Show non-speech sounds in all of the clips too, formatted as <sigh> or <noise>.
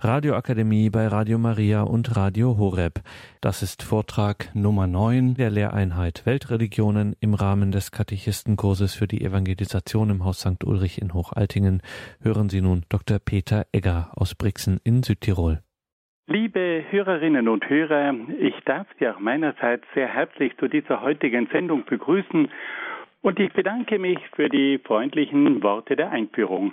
Radioakademie bei Radio Maria und Radio Horeb. Das ist Vortrag Nummer 9 der Lehreinheit Weltreligionen im Rahmen des Katechistenkurses für die Evangelisation im Haus St. Ulrich in Hochaltingen. Hören Sie nun Dr. Peter Egger aus Brixen in Südtirol. Liebe Hörerinnen und Hörer, ich darf Sie auch meinerseits sehr herzlich zu dieser heutigen Sendung begrüßen und ich bedanke mich für die freundlichen Worte der Einführung.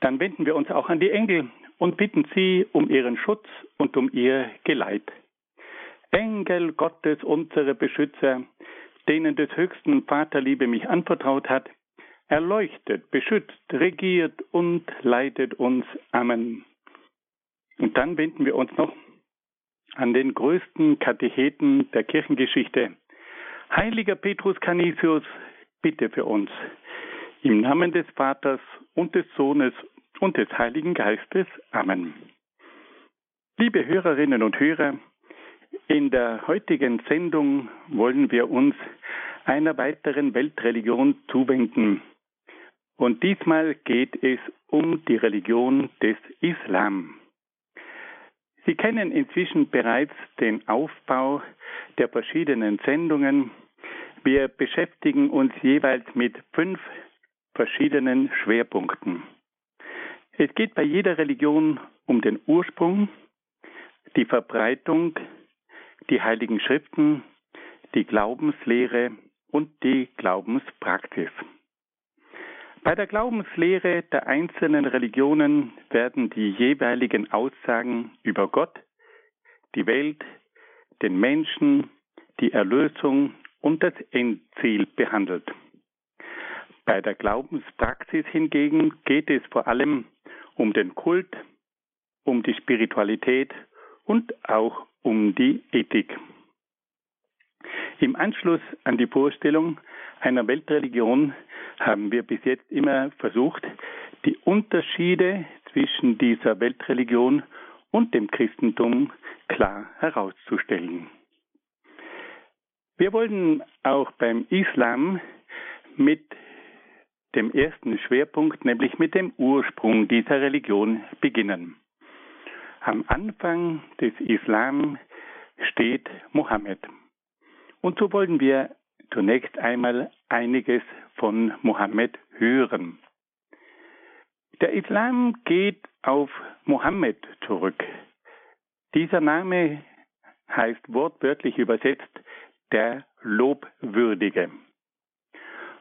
Dann wenden wir uns auch an die Engel und bitten sie um ihren Schutz und um ihr Geleit. Engel Gottes, unsere Beschützer, denen des höchsten Vaterliebe mich anvertraut hat, erleuchtet, beschützt, regiert und leitet uns. Amen. Und dann wenden wir uns noch an den größten Katecheten der Kirchengeschichte. Heiliger Petrus Canisius, bitte für uns. Im Namen des Vaters und des Sohnes und des Heiligen Geistes. Amen. Liebe Hörerinnen und Hörer, in der heutigen Sendung wollen wir uns einer weiteren Weltreligion zuwenden. Und diesmal geht es um die Religion des Islam. Sie kennen inzwischen bereits den Aufbau der verschiedenen Sendungen. Wir beschäftigen uns jeweils mit fünf verschiedenen Schwerpunkten. Es geht bei jeder Religion um den Ursprung, die Verbreitung, die heiligen Schriften, die Glaubenslehre und die Glaubenspraxis. Bei der Glaubenslehre der einzelnen Religionen werden die jeweiligen Aussagen über Gott, die Welt, den Menschen, die Erlösung und das Endziel behandelt. Bei der Glaubenspraxis hingegen geht es vor allem um den Kult, um die Spiritualität und auch um die Ethik. Im Anschluss an die Vorstellung einer Weltreligion haben wir bis jetzt immer versucht, die Unterschiede zwischen dieser Weltreligion und dem Christentum klar herauszustellen. Wir wollen auch beim Islam mit dem ersten Schwerpunkt, nämlich mit dem Ursprung dieser Religion beginnen. Am Anfang des Islam steht Mohammed. Und so wollen wir zunächst einmal einiges von Mohammed hören. Der Islam geht auf Mohammed zurück. Dieser Name heißt wortwörtlich übersetzt der Lobwürdige.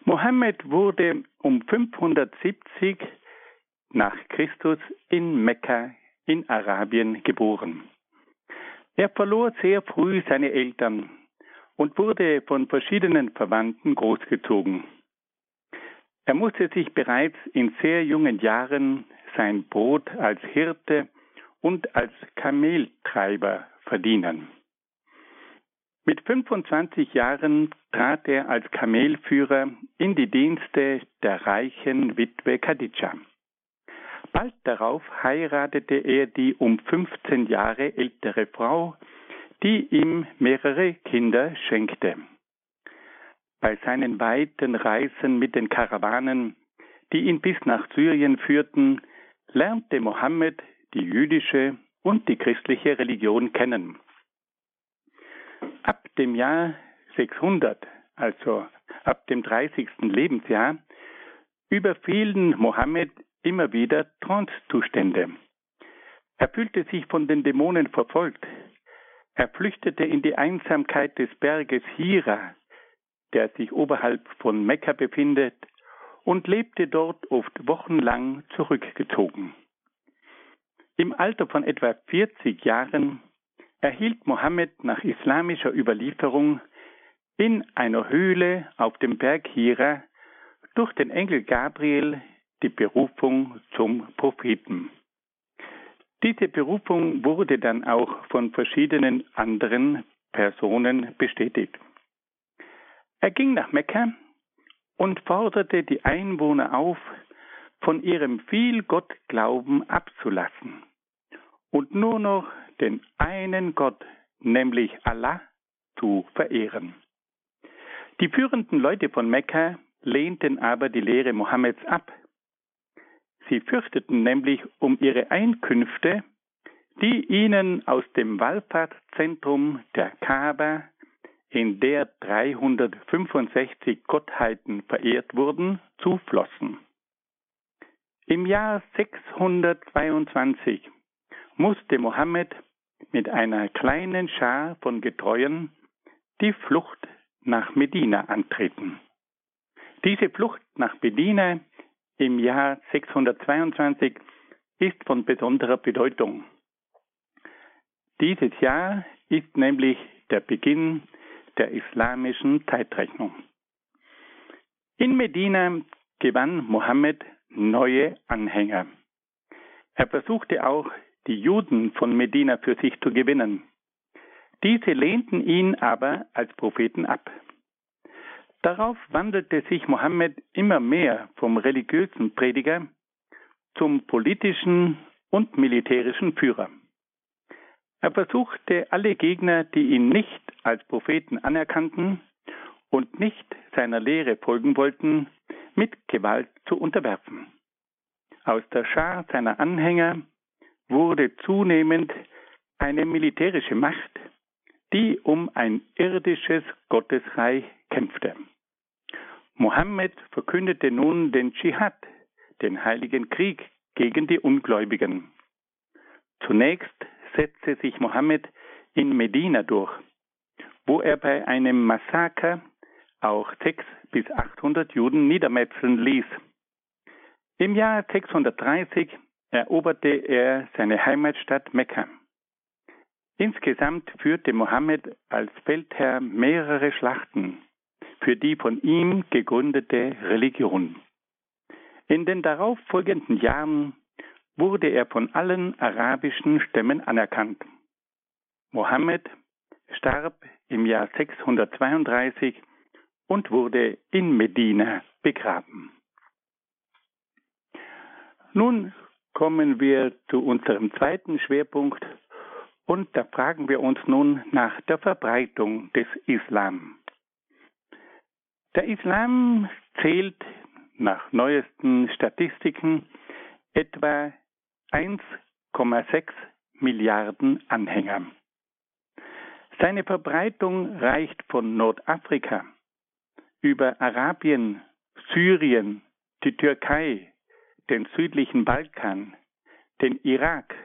Mohammed wurde um 570 nach Christus in Mekka in Arabien geboren. Er verlor sehr früh seine Eltern und wurde von verschiedenen Verwandten großgezogen. Er musste sich bereits in sehr jungen Jahren sein Brot als Hirte und als Kameltreiber verdienen. Mit 25 Jahren trat er als Kamelführer in die Dienste der reichen Witwe Khadija. Bald darauf heiratete er die um 15 Jahre ältere Frau, die ihm mehrere Kinder schenkte. Bei seinen weiten Reisen mit den Karawanen, die ihn bis nach Syrien führten, lernte Mohammed die jüdische und die christliche Religion kennen. Ab dem Jahr 600, also ab dem 30. Lebensjahr, überfielen Mohammed immer wieder Trancezustände. Er fühlte sich von den Dämonen verfolgt. Er flüchtete in die Einsamkeit des Berges Hira, der sich oberhalb von Mekka befindet, und lebte dort oft wochenlang zurückgezogen. Im Alter von etwa 40 Jahren erhielt Mohammed nach islamischer Überlieferung in einer Höhle auf dem Berg Hira durch den Engel Gabriel die Berufung zum Propheten. Diese Berufung wurde dann auch von verschiedenen anderen Personen bestätigt. Er ging nach Mekka und forderte die Einwohner auf, von ihrem Vielgottglauben abzulassen und nur noch den einen Gott, nämlich Allah, zu verehren. Die führenden Leute von Mekka lehnten aber die Lehre Mohammeds ab. Sie fürchteten nämlich um ihre Einkünfte, die ihnen aus dem Wallfahrtszentrum der Kaaba, in der 365 Gottheiten verehrt wurden, zuflossen. Im Jahr 622 musste Mohammed mit einer kleinen Schar von Getreuen die Flucht nach Medina antreten. Diese Flucht nach Medina im Jahr 622 ist von besonderer Bedeutung. Dieses Jahr ist nämlich der Beginn der islamischen Zeitrechnung. In Medina gewann Mohammed neue Anhänger. Er versuchte auch, die Juden von Medina für sich zu gewinnen. Diese lehnten ihn aber als Propheten ab. Darauf wandelte sich Mohammed immer mehr vom religiösen Prediger zum politischen und militärischen Führer. Er versuchte alle Gegner, die ihn nicht als Propheten anerkannten und nicht seiner Lehre folgen wollten, mit Gewalt zu unterwerfen. Aus der Schar seiner Anhänger wurde zunehmend eine militärische Macht, die um ein irdisches Gottesreich kämpfte. Mohammed verkündete nun den Dschihad, den heiligen Krieg gegen die Ungläubigen. Zunächst setzte sich Mohammed in Medina durch, wo er bei einem Massaker auch 600 bis 800 Juden niedermetzeln ließ. Im Jahr 630 eroberte er seine Heimatstadt Mekka. Insgesamt führte Mohammed als Feldherr mehrere Schlachten für die von ihm gegründete Religion. In den darauffolgenden Jahren wurde er von allen arabischen Stämmen anerkannt. Mohammed starb im Jahr 632 und wurde in Medina begraben. Nun kommen wir zu unserem zweiten Schwerpunkt und da fragen wir uns nun nach der Verbreitung des Islam. Der Islam zählt nach neuesten Statistiken etwa 1,6 Milliarden Anhänger. Seine Verbreitung reicht von Nordafrika über Arabien, Syrien, die Türkei, den südlichen Balkan, den Irak,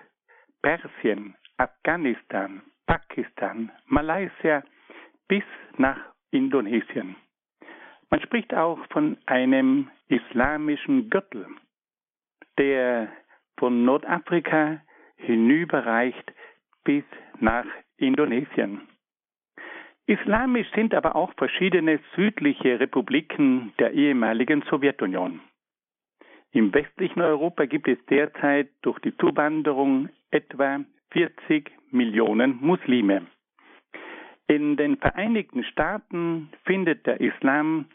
Persien, Afghanistan, Pakistan, Malaysia bis nach Indonesien. Man spricht auch von einem islamischen Gürtel, der von Nordafrika hinüberreicht bis nach Indonesien. Islamisch sind aber auch verschiedene südliche Republiken der ehemaligen Sowjetunion. Im westlichen Europa gibt es derzeit durch die Zuwanderung etwa 40 Millionen Muslime. In den Vereinigten Staaten findet der Islam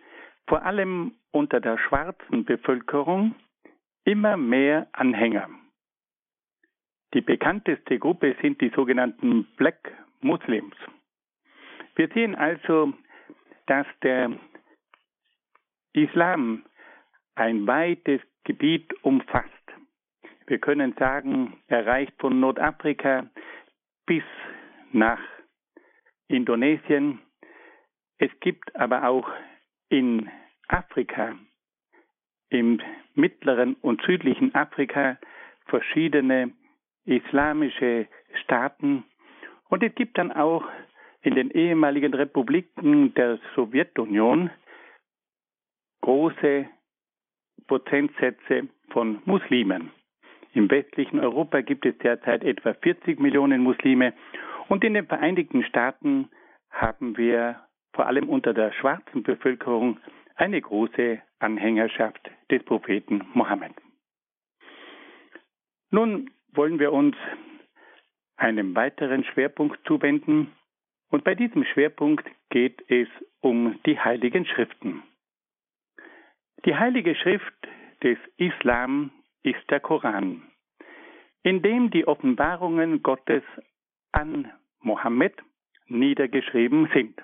vor allem unter der schwarzen Bevölkerung immer mehr Anhänger. Die bekannteste Gruppe sind die sogenannten Black Muslims. Wir sehen also, dass der Islam ein weites Gebiet umfasst. Wir können sagen, er reicht von Nordafrika bis nach Indonesien. Es gibt aber auch in Afrika, im mittleren und südlichen Afrika, verschiedene islamische Staaten und es gibt dann auch in den ehemaligen Republiken der Sowjetunion große Prozentsätze von Muslimen. Im westlichen Europa gibt es derzeit etwa 40 Millionen Muslime und in den Vereinigten Staaten haben wir vor allem unter der schwarzen Bevölkerung eine große Anhängerschaft des Propheten Mohammed. Nun wollen wir uns einem weiteren Schwerpunkt zuwenden und bei diesem Schwerpunkt geht es um die heiligen Schriften. Die heilige Schrift des Islam ist der Koran, in dem die Offenbarungen Gottes an Mohammed niedergeschrieben sind.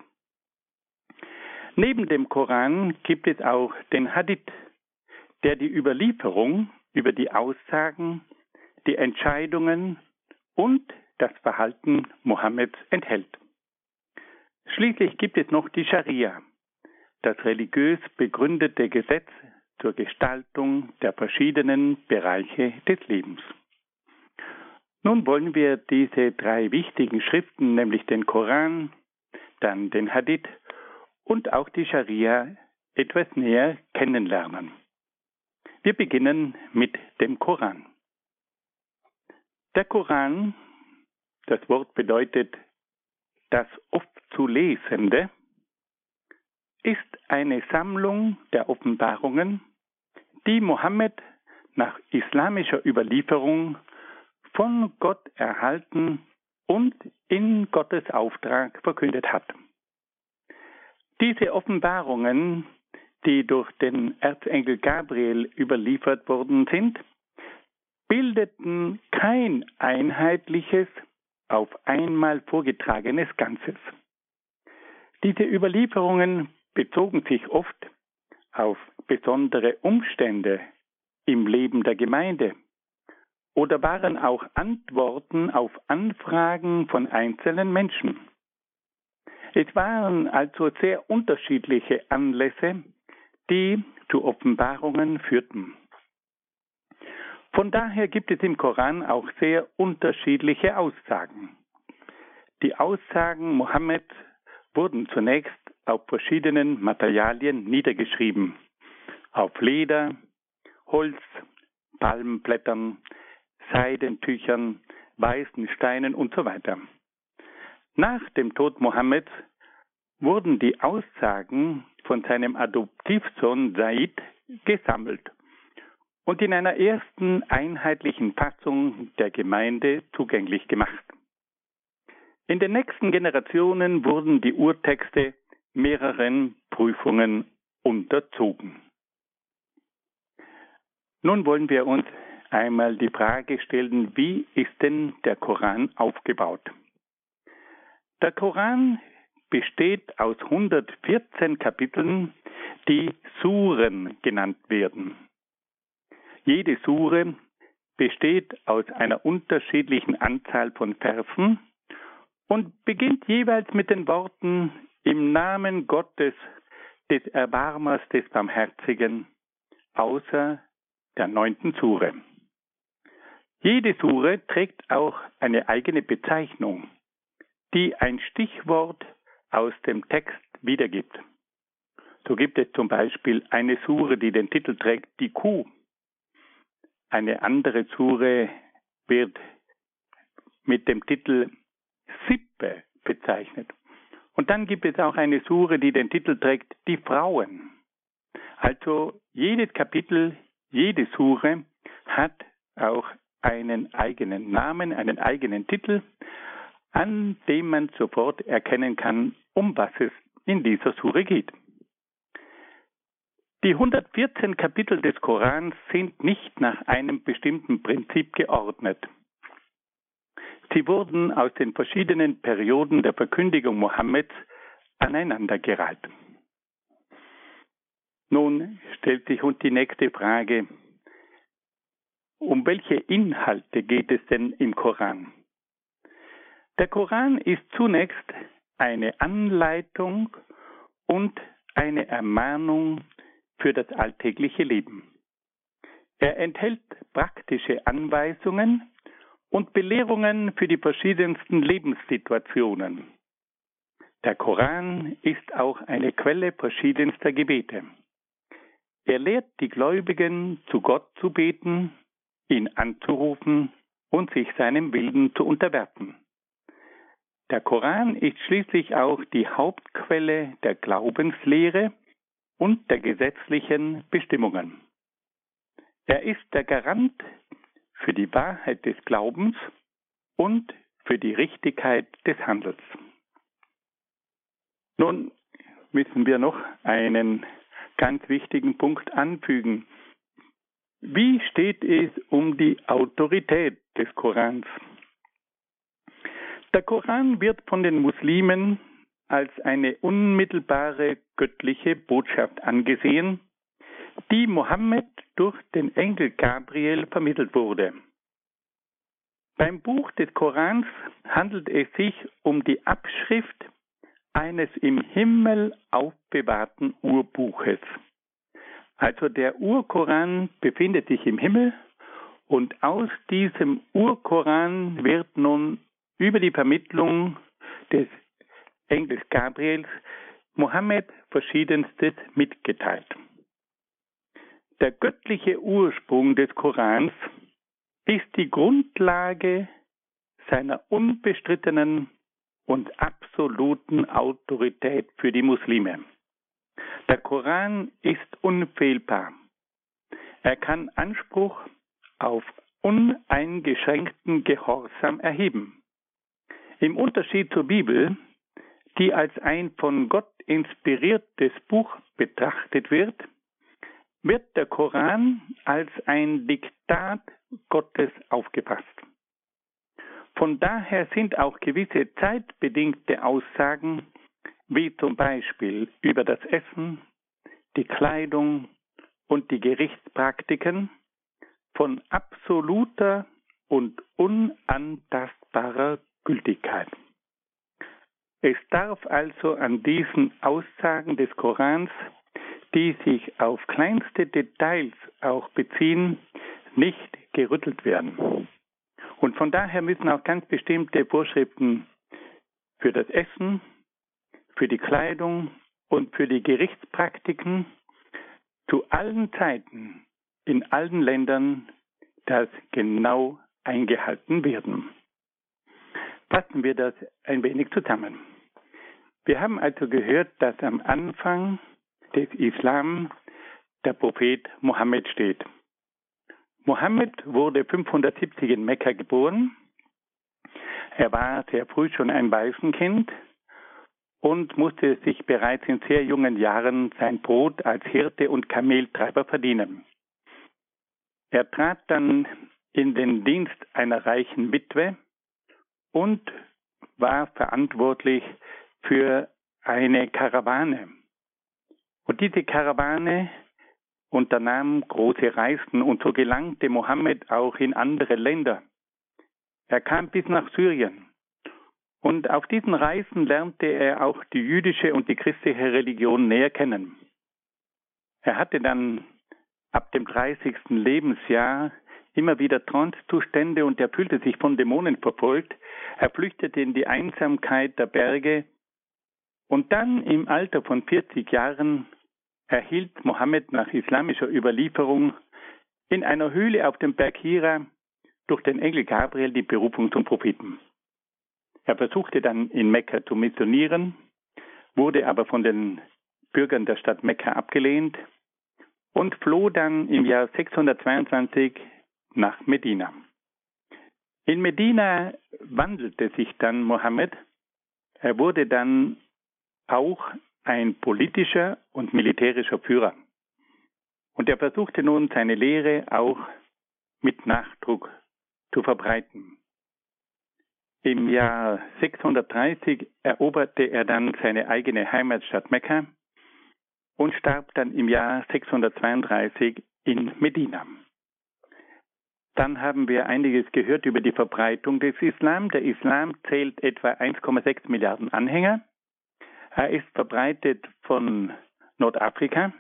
Neben dem Koran gibt es auch den Hadith, der die Überlieferung über die Aussagen, die Entscheidungen und das Verhalten Mohammeds enthält. Schließlich gibt es noch die Scharia, das religiös begründete Gesetz zur Gestaltung der verschiedenen Bereiche des Lebens. Nun wollen wir diese drei wichtigen Schriften, nämlich den Koran, dann den Hadith und auch die Scharia etwas näher kennenlernen. Wir beginnen mit dem Koran. Der Koran, das Wort bedeutet das oft zu Lesende, ist eine Sammlung der Offenbarungen, die Mohammed nach islamischer Überlieferung von Gott erhalten und in Gottes Auftrag verkündet hat. Diese Offenbarungen, die durch den Erzengel Gabriel überliefert worden sind, bildeten kein einheitliches, auf einmal vorgetragenes Ganzes. Diese Überlieferungen bezogen sich oft auf besondere Umstände im Leben der Gemeinde oder waren auch Antworten auf Anfragen von einzelnen Menschen. Es waren also sehr unterschiedliche Anlässe, die zu Offenbarungen führten. Von daher gibt es im Koran auch sehr unterschiedliche Aussagen. Die Aussagen Mohammeds wurden zunächst auf verschiedenen Materialien niedergeschrieben. Auf Leder, Holz, Palmenblättern, Seidentüchern, weißen Steinen und so weiter. Nach dem Tod Mohammeds wurden die Aussagen von seinem Adoptivsohn Said gesammelt und in einer ersten einheitlichen Fassung der Gemeinde zugänglich gemacht. In den nächsten Generationen wurden die Urtexte mehreren Prüfungen unterzogen. Nun wollen wir uns einmal die Frage stellen, wie ist denn der Koran aufgebaut? Der Koran besteht aus 114 Kapiteln, die Suren genannt werden. Jede Sure besteht aus einer unterschiedlichen Anzahl von Versen und beginnt jeweils mit den Worten im Namen Gottes, des Erbarmers, des Barmherzigen, außer der neunten Sure. Jede Sure trägt auch eine eigene Bezeichnung, die ein Stichwort aus dem Text wiedergibt. So gibt es zum Beispiel eine Sure, die den Titel trägt, die Kuh. Eine andere Sure wird mit dem Titel Sippe bezeichnet. Und dann gibt es auch eine Sure, die den Titel trägt, die Frauen. Also jedes Kapitel, jede Sure hat auch einen eigenen Namen, einen eigenen Titel, an dem man sofort erkennen kann, um was es in dieser Sure geht. Die 114 Kapitel des Korans sind nicht nach einem bestimmten Prinzip geordnet. Sie wurden aus den verschiedenen Perioden der Verkündigung Mohammeds aneinandergereiht. Nun stellt sich uns die nächste Frage, um welche Inhalte geht es denn im Koran? Der Koran ist zunächst eine Anleitung und eine Ermahnung für das alltägliche Leben. Er enthält praktische Anweisungen und Belehrungen für die verschiedensten Lebenssituationen. Der Koran ist auch eine Quelle verschiedenster Gebete. Er lehrt die Gläubigen, zu Gott zu beten, ihn anzurufen und sich seinem Willen zu unterwerfen. Der Koran ist schließlich auch die Hauptquelle der Glaubenslehre und der gesetzlichen Bestimmungen. Er ist der Garant für die Wahrheit des Glaubens und für die Richtigkeit des Handels. Nun müssen wir noch einen ganz wichtigen Punkt anfügen. Wie steht es um die Autorität des Korans? Der Koran wird von den Muslimen als eine unmittelbare göttliche Botschaft angesehen, die Mohammed durch den Engel Gabriel vermittelt wurde. Beim Buch des Korans handelt es sich um die Abschrift eines im Himmel aufbewahrten Urbuches. Also der Urkoran befindet sich im Himmel und aus diesem Urkoran wird nun über die Vermittlung des Engels Gabriels Mohammed verschiedenstes mitgeteilt. Der göttliche Ursprung des Korans ist die Grundlage seiner unbestrittenen und absoluten Autorität für die Muslime. Der Koran ist unfehlbar. Er kann Anspruch auf uneingeschränkten Gehorsam erheben. Im Unterschied zur Bibel, die als ein von Gott inspiriertes Buch betrachtet wird, wird der Koran als ein Diktat Gottes aufgefasst. Von daher sind auch gewisse zeitbedingte Aussagen, wie zum Beispiel über das Essen, die Kleidung und die Gerichtspraktiken, von absoluter und unantastbarer Gültigkeit. Es darf also an diesen Aussagen des Korans, die sich auf kleinste Details auch beziehen, nicht gerüttelt werden. Und von daher müssen auch ganz bestimmte Vorschriften für das Essen, für die Kleidung und für die Gerichtspraktiken zu allen Zeiten in allen Ländern das genau eingehalten werden. Fassen wir das ein wenig zusammen. Wir haben also gehört, dass am Anfang des Islam der Prophet Mohammed steht. Mohammed wurde 570 in Mekka geboren. Er war sehr früh schon ein Waisenkind und musste sich bereits in sehr jungen Jahren sein Brot als Hirte und Kameltreiber verdienen. Er trat dann in den Dienst einer reichen Witwe und war verantwortlich für eine Karawane. Und diese Karawane unternahm große Reisen und so gelangte Mohammed auch in andere Länder. Er kam bis nach Syrien. Und auf diesen Reisen lernte er auch die jüdische und die christliche Religion näher kennen. Er hatte dann ab dem 30. Lebensjahr immer wieder Transzustände und er fühlte sich von Dämonen verfolgt. Er flüchtete in die Einsamkeit der Berge und dann im Alter von 40 Jahren erhielt Mohammed nach islamischer Überlieferung in einer Höhle auf dem Berg Hira durch den Engel Gabriel die Berufung zum Propheten. Er versuchte dann in Mekka zu missionieren, wurde aber von den Bürgern der Stadt Mekka abgelehnt und floh dann im Jahr 622 nach Medina. In Medina wandelte sich dann Mohammed. Er wurde dann auch ein politischer und militärischer Führer. Und er versuchte nun seine Lehre auch mit Nachdruck zu verbreiten. Im Jahr 630 eroberte er dann seine eigene Heimatstadt Mekka und starb dann im Jahr 632 in Medina. Dann haben wir einiges gehört über die Verbreitung des Islam. Der Islam zählt etwa 1,6 Milliarden Anhänger. Er ist verbreitet von Nordafrika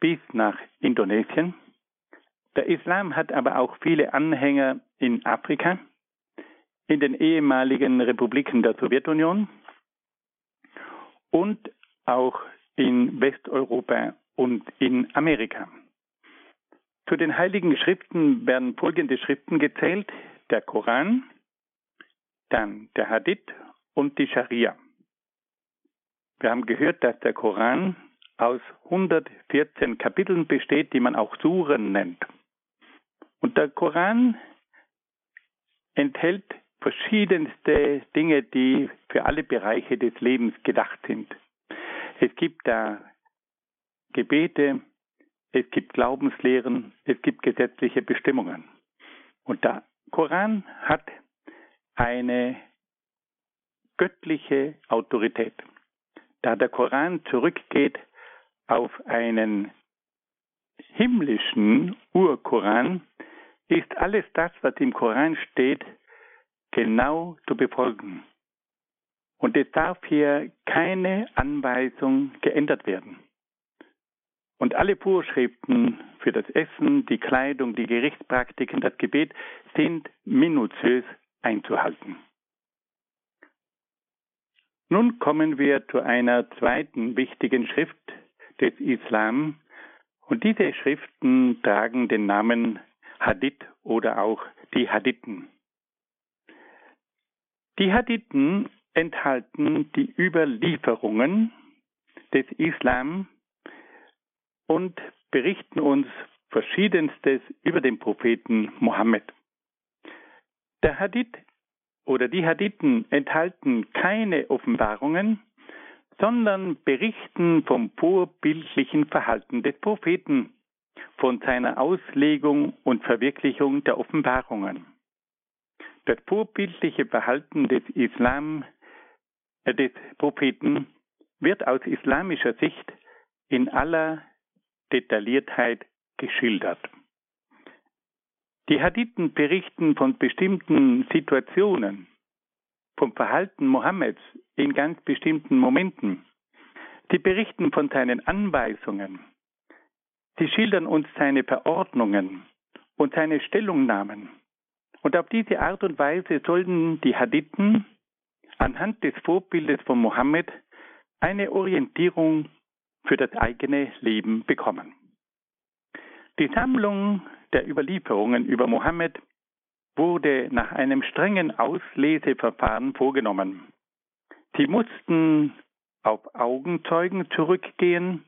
bis nach Indonesien. Der Islam hat aber auch viele Anhänger in Afrika, in den ehemaligen Republiken der Sowjetunion und auch in Westeuropa und in Amerika. Zu den heiligen Schriften werden folgende Schriften gezählt. Der Koran, dann der Hadith und die Scharia. Wir haben gehört, dass der Koran aus 114 Kapiteln besteht, die man auch Suren nennt. Und der Koran enthält verschiedenste Dinge, die für alle Bereiche des Lebens gedacht sind. Es gibt da Gebete, es gibt Glaubenslehren, es gibt gesetzliche Bestimmungen. Und der Koran hat eine göttliche Autorität. Da der Koran zurückgeht auf einen himmlischen Urkoran, ist alles das, was im Koran steht, genau zu befolgen. Und es darf hier keine Anweisung geändert werden. Und alle Vorschriften für das Essen, die Kleidung, die Gerichtspraktiken, das Gebet sind minutiös einzuhalten. Nun kommen wir zu einer zweiten wichtigen Schrift des Islam. Und diese Schriften tragen den Namen Hadith oder auch die Hadithen. Die Hadithen enthalten die Überlieferungen des Islam und berichten uns Verschiedenstes über den Propheten Mohammed. Der Hadith oder die Hadithen enthalten keine Offenbarungen, sondern berichten vom vorbildlichen Verhalten des Propheten, von seiner Auslegung und Verwirklichung der Offenbarungen. Das vorbildliche Verhalten des Islam, äh, des Propheten wird aus islamischer Sicht in aller Detailliertheit geschildert. Die Hadithen berichten von bestimmten Situationen, vom Verhalten Mohammeds in ganz bestimmten Momenten. Sie berichten von seinen Anweisungen. Sie schildern uns seine Verordnungen und seine Stellungnahmen. Und auf diese Art und Weise sollten die Hadithen anhand des Vorbildes von Mohammed eine Orientierung für das eigene Leben bekommen. Die Sammlung der Überlieferungen über Mohammed wurde nach einem strengen Ausleseverfahren vorgenommen. Sie mussten auf Augenzeugen zurückgehen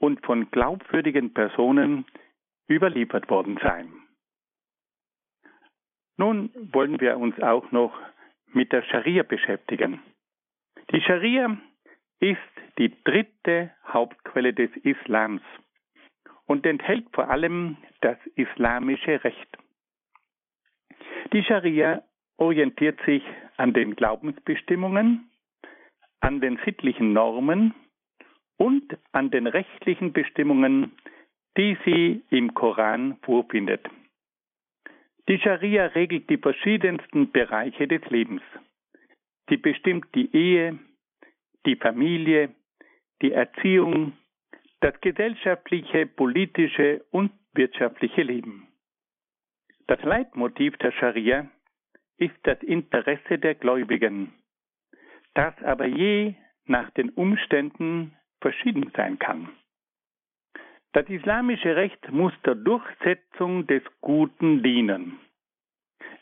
und von glaubwürdigen Personen überliefert worden sein. Nun wollen wir uns auch noch mit der Scharia beschäftigen. Die Scharia ist die dritte Hauptquelle des Islams und enthält vor allem das islamische Recht. Die Scharia orientiert sich an den Glaubensbestimmungen, an den sittlichen Normen und an den rechtlichen Bestimmungen, die sie im Koran vorfindet. Die Scharia regelt die verschiedensten Bereiche des Lebens. Sie bestimmt die Ehe, die Familie, die Erziehung, das gesellschaftliche, politische und wirtschaftliche Leben. Das Leitmotiv der Scharia ist das Interesse der Gläubigen, das aber je nach den Umständen verschieden sein kann. Das islamische Recht muss der Durchsetzung des Guten dienen.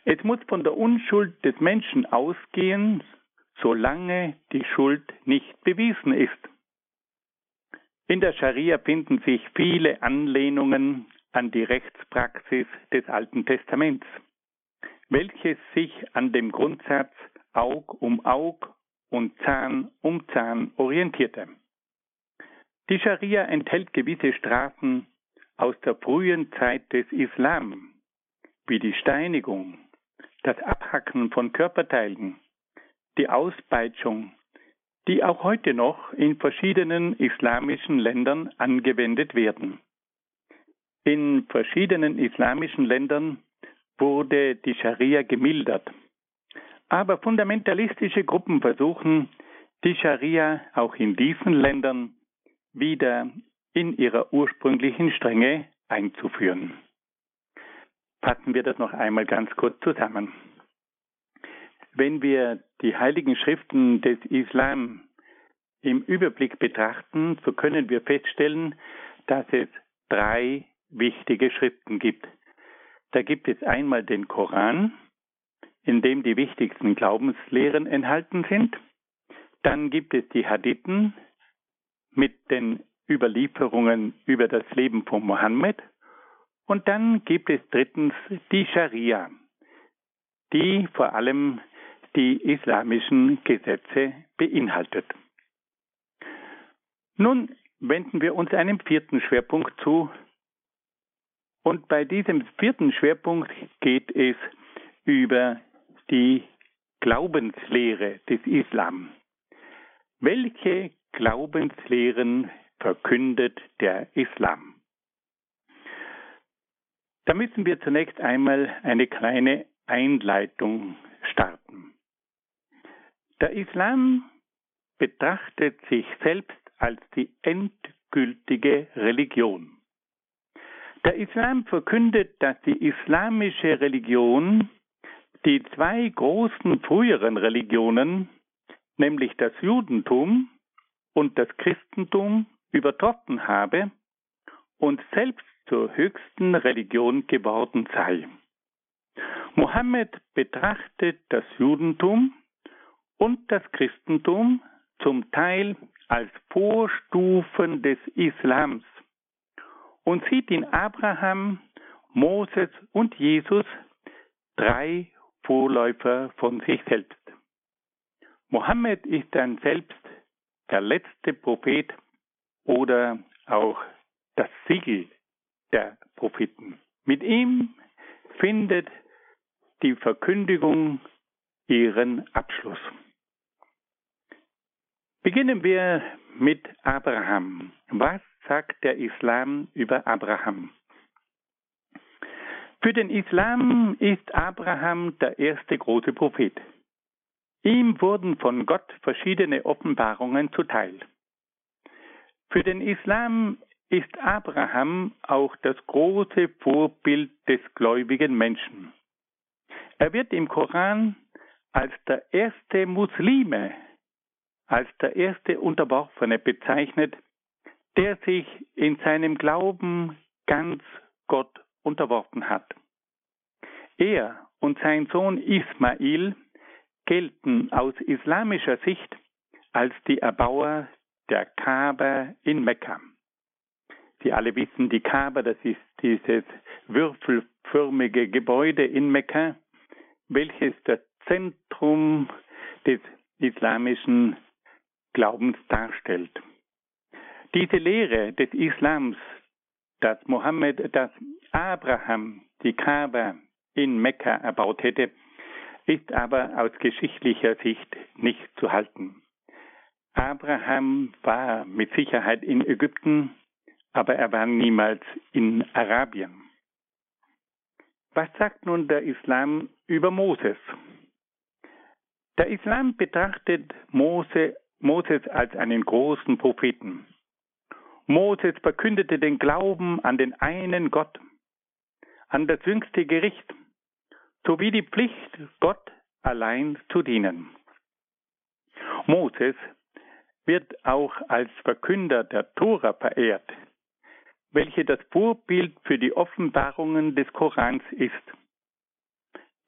Es muss von der Unschuld des Menschen ausgehen, solange die Schuld nicht bewiesen ist. In der Scharia finden sich viele Anlehnungen an die Rechtspraxis des Alten Testaments, welches sich an dem Grundsatz Aug um Aug und Zahn um Zahn orientierte. Die Scharia enthält gewisse Strafen aus der frühen Zeit des Islam, wie die Steinigung, das Abhacken von Körperteilen, die Auspeitschung die auch heute noch in verschiedenen islamischen Ländern angewendet werden. In verschiedenen islamischen Ländern wurde die Scharia gemildert. Aber fundamentalistische Gruppen versuchen, die Scharia auch in diesen Ländern wieder in ihrer ursprünglichen Strenge einzuführen. Fassen wir das noch einmal ganz kurz zusammen. Wenn wir die heiligen Schriften des Islam im Überblick betrachten, so können wir feststellen, dass es drei wichtige Schriften gibt. Da gibt es einmal den Koran, in dem die wichtigsten Glaubenslehren enthalten sind. Dann gibt es die Hadithen mit den Überlieferungen über das Leben von Mohammed. Und dann gibt es drittens die Scharia, die vor allem die islamischen Gesetze beinhaltet. Nun wenden wir uns einem vierten Schwerpunkt zu. Und bei diesem vierten Schwerpunkt geht es über die Glaubenslehre des Islam. Welche Glaubenslehren verkündet der Islam? Da müssen wir zunächst einmal eine kleine Einleitung. Der Islam betrachtet sich selbst als die endgültige Religion. Der Islam verkündet, dass die islamische Religion die zwei großen früheren Religionen, nämlich das Judentum und das Christentum, übertroffen habe und selbst zur höchsten Religion geworden sei. Mohammed betrachtet das Judentum und das Christentum zum Teil als Vorstufen des Islams und sieht in Abraham, Moses und Jesus drei Vorläufer von sich selbst. Mohammed ist dann selbst der letzte Prophet oder auch das Siegel der Propheten. Mit ihm findet die Verkündigung ihren Abschluss. Beginnen wir mit Abraham. Was sagt der Islam über Abraham? Für den Islam ist Abraham der erste große Prophet. Ihm wurden von Gott verschiedene Offenbarungen zuteil. Für den Islam ist Abraham auch das große Vorbild des gläubigen Menschen. Er wird im Koran als der erste Muslime, als der erste Unterworfene bezeichnet, der sich in seinem Glauben ganz Gott unterworfen hat. Er und sein Sohn Ismail gelten aus islamischer Sicht als die Erbauer der Kaaba in Mekka. Sie alle wissen, die Kaaba, das ist dieses würfelförmige Gebäude in Mekka, welches das Zentrum des islamischen Glaubens darstellt. Diese Lehre des Islams, dass Mohammed, dass Abraham die Kaaba in Mekka erbaut hätte, ist aber aus geschichtlicher Sicht nicht zu halten. Abraham war mit Sicherheit in Ägypten, aber er war niemals in Arabien. Was sagt nun der Islam über Moses? Der Islam betrachtet Mose, Moses als einen großen Propheten. Moses verkündete den Glauben an den einen Gott, an das jüngste Gericht sowie die Pflicht, Gott allein zu dienen. Moses wird auch als Verkünder der Tora verehrt, welche das Vorbild für die Offenbarungen des Korans ist.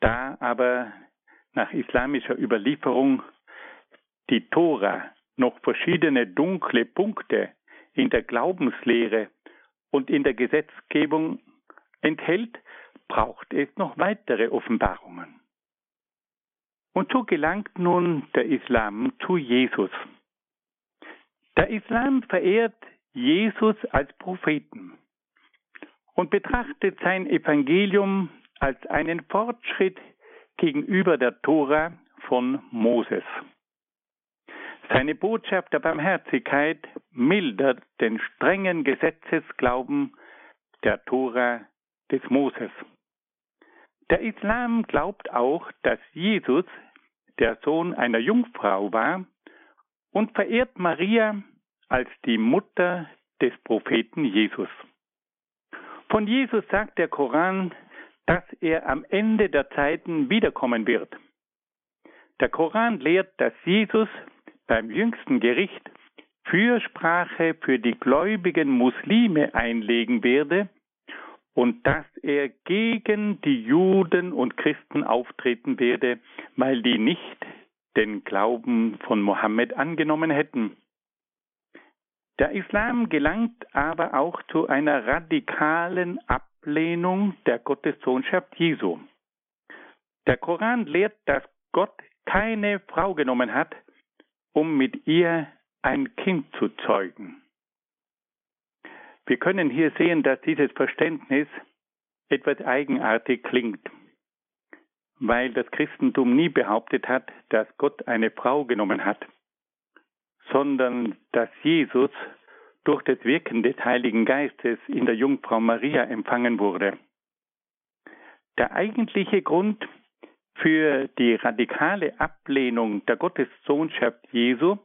Da aber nach islamischer Überlieferung die Tora noch verschiedene dunkle Punkte in der Glaubenslehre und in der Gesetzgebung enthält, braucht es noch weitere Offenbarungen. Und so gelangt nun der Islam zu Jesus. Der Islam verehrt Jesus als Propheten und betrachtet sein Evangelium als einen Fortschritt gegenüber der Tora von Moses. Seine Botschaft der Barmherzigkeit mildert den strengen Gesetzesglauben der Tora des Moses. Der Islam glaubt auch, dass Jesus der Sohn einer Jungfrau war und verehrt Maria als die Mutter des Propheten Jesus. Von Jesus sagt der Koran, dass er am Ende der Zeiten wiederkommen wird. Der Koran lehrt, dass Jesus beim jüngsten Gericht Fürsprache für die gläubigen Muslime einlegen werde und dass er gegen die Juden und Christen auftreten werde, weil die nicht den Glauben von Mohammed angenommen hätten. Der Islam gelangt aber auch zu einer radikalen Ablehnung der Gottessohnschaft Jesu. Der Koran lehrt, dass Gott keine Frau genommen hat, um mit ihr ein Kind zu zeugen. Wir können hier sehen, dass dieses Verständnis etwas eigenartig klingt, weil das Christentum nie behauptet hat, dass Gott eine Frau genommen hat, sondern dass Jesus durch das Wirken des Heiligen Geistes in der Jungfrau Maria empfangen wurde. Der eigentliche Grund für die radikale Ablehnung der Gottessohnschaft Jesu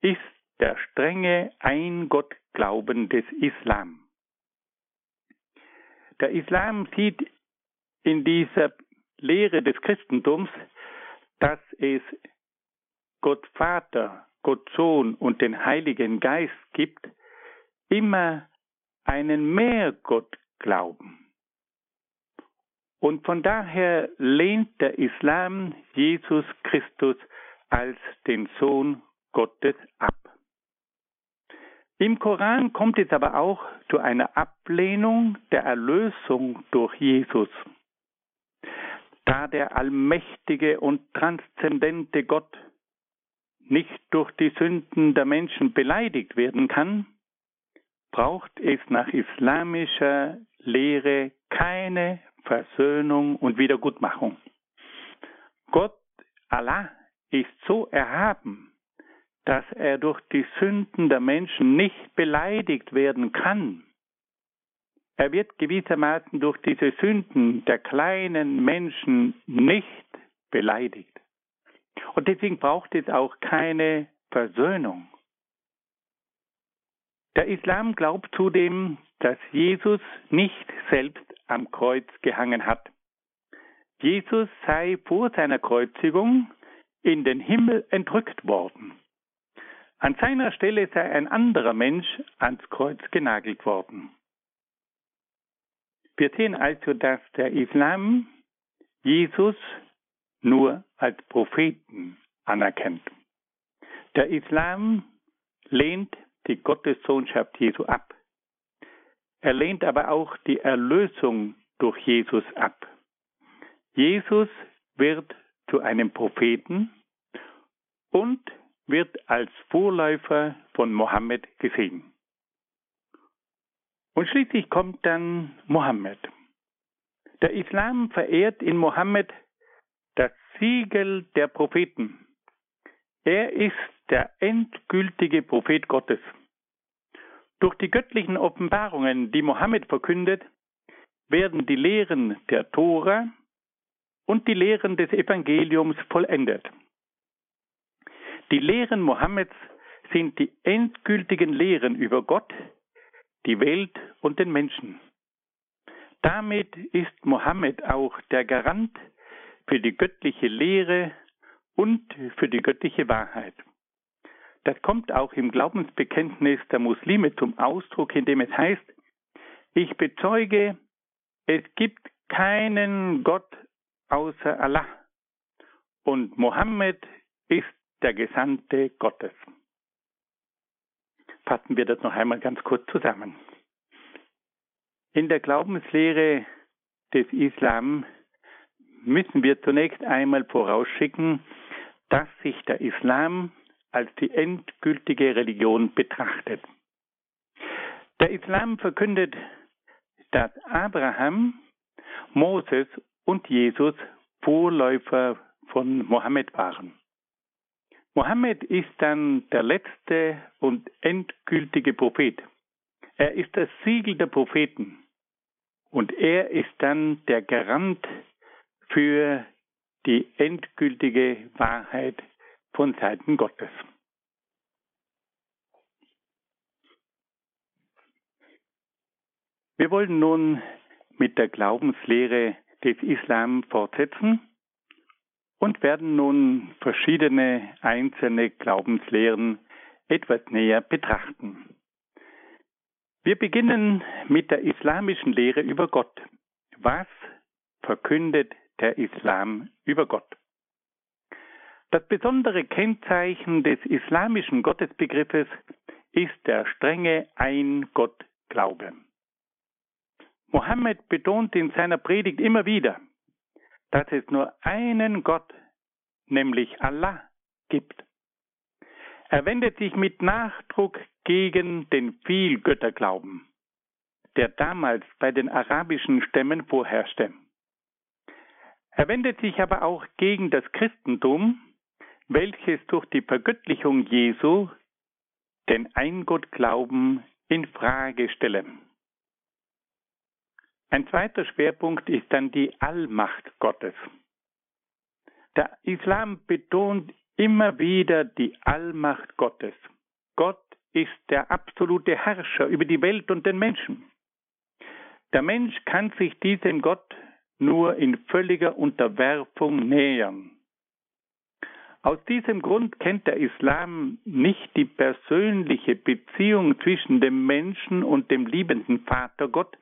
ist der strenge Ein-Gott-Glauben des Islam. Der Islam sieht in dieser Lehre des Christentums, dass es Gott Vater, Gott Sohn und den Heiligen Geist gibt, immer einen Mehrgott glauben. Und von daher lehnt der Islam Jesus Christus als den Sohn Gottes ab. Im Koran kommt es aber auch zu einer Ablehnung der Erlösung durch Jesus. Da der allmächtige und transzendente Gott nicht durch die Sünden der Menschen beleidigt werden kann, braucht es nach islamischer Lehre keine Versöhnung und Wiedergutmachung. Gott, Allah, ist so erhaben, dass er durch die Sünden der Menschen nicht beleidigt werden kann. Er wird gewissermaßen durch diese Sünden der kleinen Menschen nicht beleidigt. Und deswegen braucht es auch keine Versöhnung. Der Islam glaubt zudem, dass Jesus nicht selbst am Kreuz gehangen hat. Jesus sei vor seiner Kreuzigung in den Himmel entrückt worden. An seiner Stelle sei ein anderer Mensch ans Kreuz genagelt worden. Wir sehen also, dass der Islam Jesus nur als Propheten anerkennt. Der Islam lehnt die Gottessohnschaft Jesu ab. Er lehnt aber auch die Erlösung durch Jesus ab. Jesus wird zu einem Propheten und wird als Vorläufer von Mohammed gesehen. Und schließlich kommt dann Mohammed. Der Islam verehrt in Mohammed das Siegel der Propheten. Er ist der endgültige Prophet Gottes. Durch die göttlichen Offenbarungen, die Mohammed verkündet, werden die Lehren der Tora und die Lehren des Evangeliums vollendet. Die Lehren Mohammeds sind die endgültigen Lehren über Gott, die Welt und den Menschen. Damit ist Mohammed auch der Garant für die göttliche Lehre und für die göttliche Wahrheit. Das kommt auch im Glaubensbekenntnis der Muslime zum Ausdruck, indem es heißt, ich bezeuge, es gibt keinen Gott außer Allah und Mohammed ist der Gesandte Gottes. Fassen wir das noch einmal ganz kurz zusammen. In der Glaubenslehre des Islam müssen wir zunächst einmal vorausschicken, dass sich der Islam als die endgültige Religion betrachtet. Der Islam verkündet, dass Abraham, Moses und Jesus Vorläufer von Mohammed waren. Mohammed ist dann der letzte und endgültige Prophet. Er ist das Siegel der Propheten. Und er ist dann der Garant für die endgültige Wahrheit von Seiten Gottes. Wir wollen nun mit der Glaubenslehre des Islam fortsetzen und werden nun verschiedene einzelne Glaubenslehren etwas näher betrachten. Wir beginnen mit der islamischen Lehre über Gott. Was verkündet der Islam über Gott? Das besondere Kennzeichen des islamischen Gottesbegriffes ist der strenge Ein-Gott-Glaube. Mohammed betont in seiner Predigt immer wieder, dass es nur einen Gott, nämlich Allah, gibt. Er wendet sich mit Nachdruck gegen den Vielgötterglauben, der damals bei den arabischen Stämmen vorherrschte. Er wendet sich aber auch gegen das Christentum, welches durch die Vergöttlichung Jesu den Eingottglauben in Frage stelle. Ein zweiter Schwerpunkt ist dann die Allmacht Gottes. Der Islam betont immer wieder die Allmacht Gottes. Gott ist der absolute Herrscher über die Welt und den Menschen. Der Mensch kann sich diesem Gott nur in völliger Unterwerfung nähern. Aus diesem Grund kennt der Islam nicht die persönliche Beziehung zwischen dem Menschen und dem liebenden Vater Gott,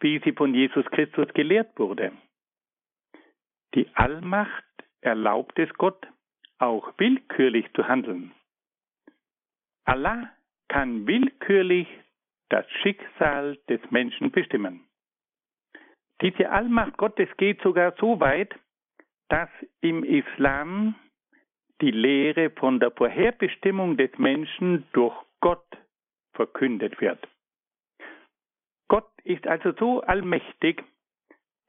wie sie von Jesus Christus gelehrt wurde. Die Allmacht erlaubt es Gott, auch willkürlich zu handeln. Allah kann willkürlich das Schicksal des Menschen bestimmen. Diese Allmacht Gottes geht sogar so weit, dass im Islam die Lehre von der Vorherbestimmung des Menschen durch Gott verkündet wird. Gott ist also so allmächtig,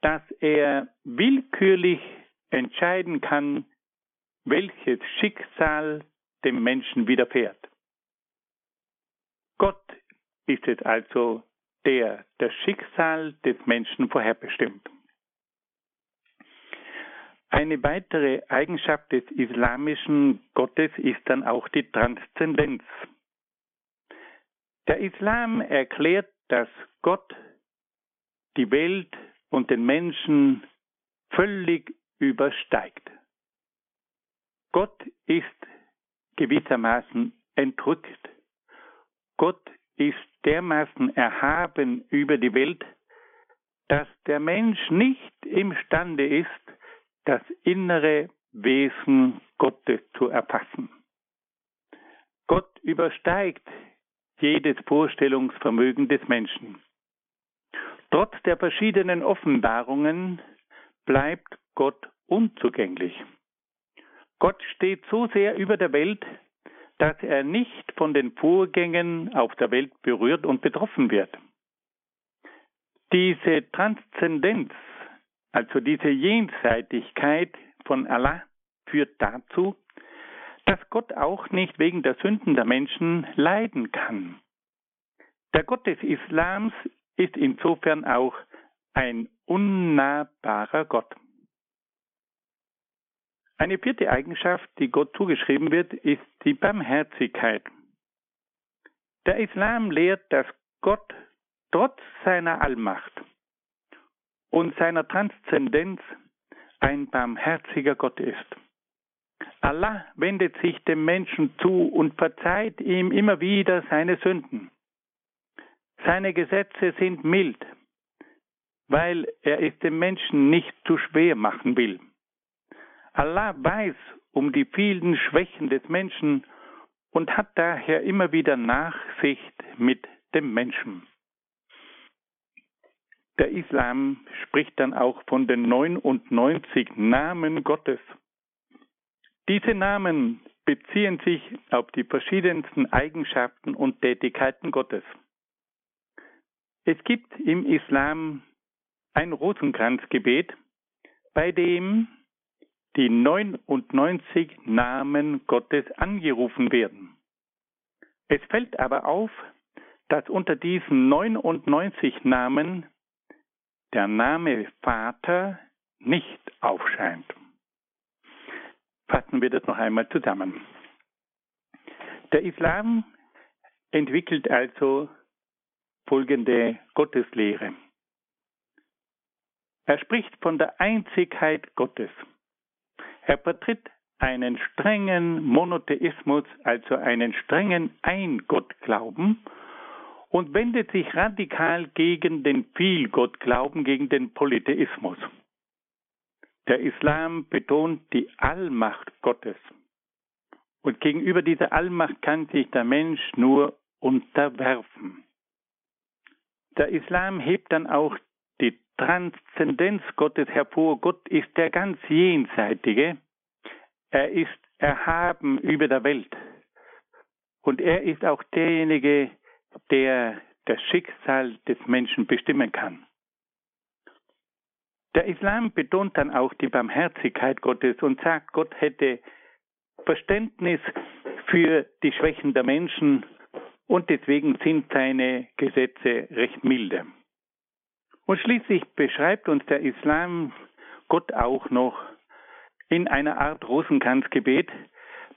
dass er willkürlich entscheiden kann, welches Schicksal dem Menschen widerfährt. Gott ist es also, der das Schicksal des Menschen vorherbestimmt. Eine weitere Eigenschaft des islamischen Gottes ist dann auch die Transzendenz. Der Islam erklärt, dass Gott die Welt und den Menschen völlig übersteigt. Gott ist gewissermaßen entrückt. Gott ist dermaßen erhaben über die Welt, dass der Mensch nicht imstande ist, das innere Wesen Gottes zu erfassen. Gott übersteigt jedes Vorstellungsvermögen des Menschen. Trotz der verschiedenen Offenbarungen bleibt Gott unzugänglich. Gott steht so sehr über der Welt, dass er nicht von den Vorgängen auf der Welt berührt und betroffen wird. Diese Transzendenz, also diese Jenseitigkeit von Allah, führt dazu, dass Gott auch nicht wegen der Sünden der Menschen leiden kann. Der Gott des Islams ist insofern auch ein unnahbarer Gott. Eine vierte Eigenschaft, die Gott zugeschrieben wird, ist die Barmherzigkeit. Der Islam lehrt, dass Gott trotz seiner Allmacht und seiner Transzendenz ein barmherziger Gott ist. Allah wendet sich dem Menschen zu und verzeiht ihm immer wieder seine Sünden. Seine Gesetze sind mild, weil er es dem Menschen nicht zu schwer machen will. Allah weiß um die vielen Schwächen des Menschen und hat daher immer wieder Nachsicht mit dem Menschen. Der Islam spricht dann auch von den 99 Namen Gottes. Diese Namen beziehen sich auf die verschiedensten Eigenschaften und Tätigkeiten Gottes. Es gibt im Islam ein Rosenkranzgebet, bei dem die 99 Namen Gottes angerufen werden. Es fällt aber auf, dass unter diesen 99 Namen der Name Vater nicht aufscheint. Fassen wir das noch einmal zusammen. Der Islam entwickelt also folgende Gotteslehre. Er spricht von der Einzigkeit Gottes. Er vertritt einen strengen Monotheismus, also einen strengen Eingottglauben und wendet sich radikal gegen den Vielgottglauben, gegen den Polytheismus. Der Islam betont die Allmacht Gottes. Und gegenüber dieser Allmacht kann sich der Mensch nur unterwerfen. Der Islam hebt dann auch die Transzendenz Gottes hervor. Gott ist der ganz Jenseitige. Er ist erhaben über der Welt. Und er ist auch derjenige, der das Schicksal des Menschen bestimmen kann. Der Islam betont dann auch die Barmherzigkeit Gottes und sagt, Gott hätte Verständnis für die Schwächen der Menschen und deswegen sind seine Gesetze recht milde. Und schließlich beschreibt uns der Islam Gott auch noch in einer Art Rosenkranzgebet,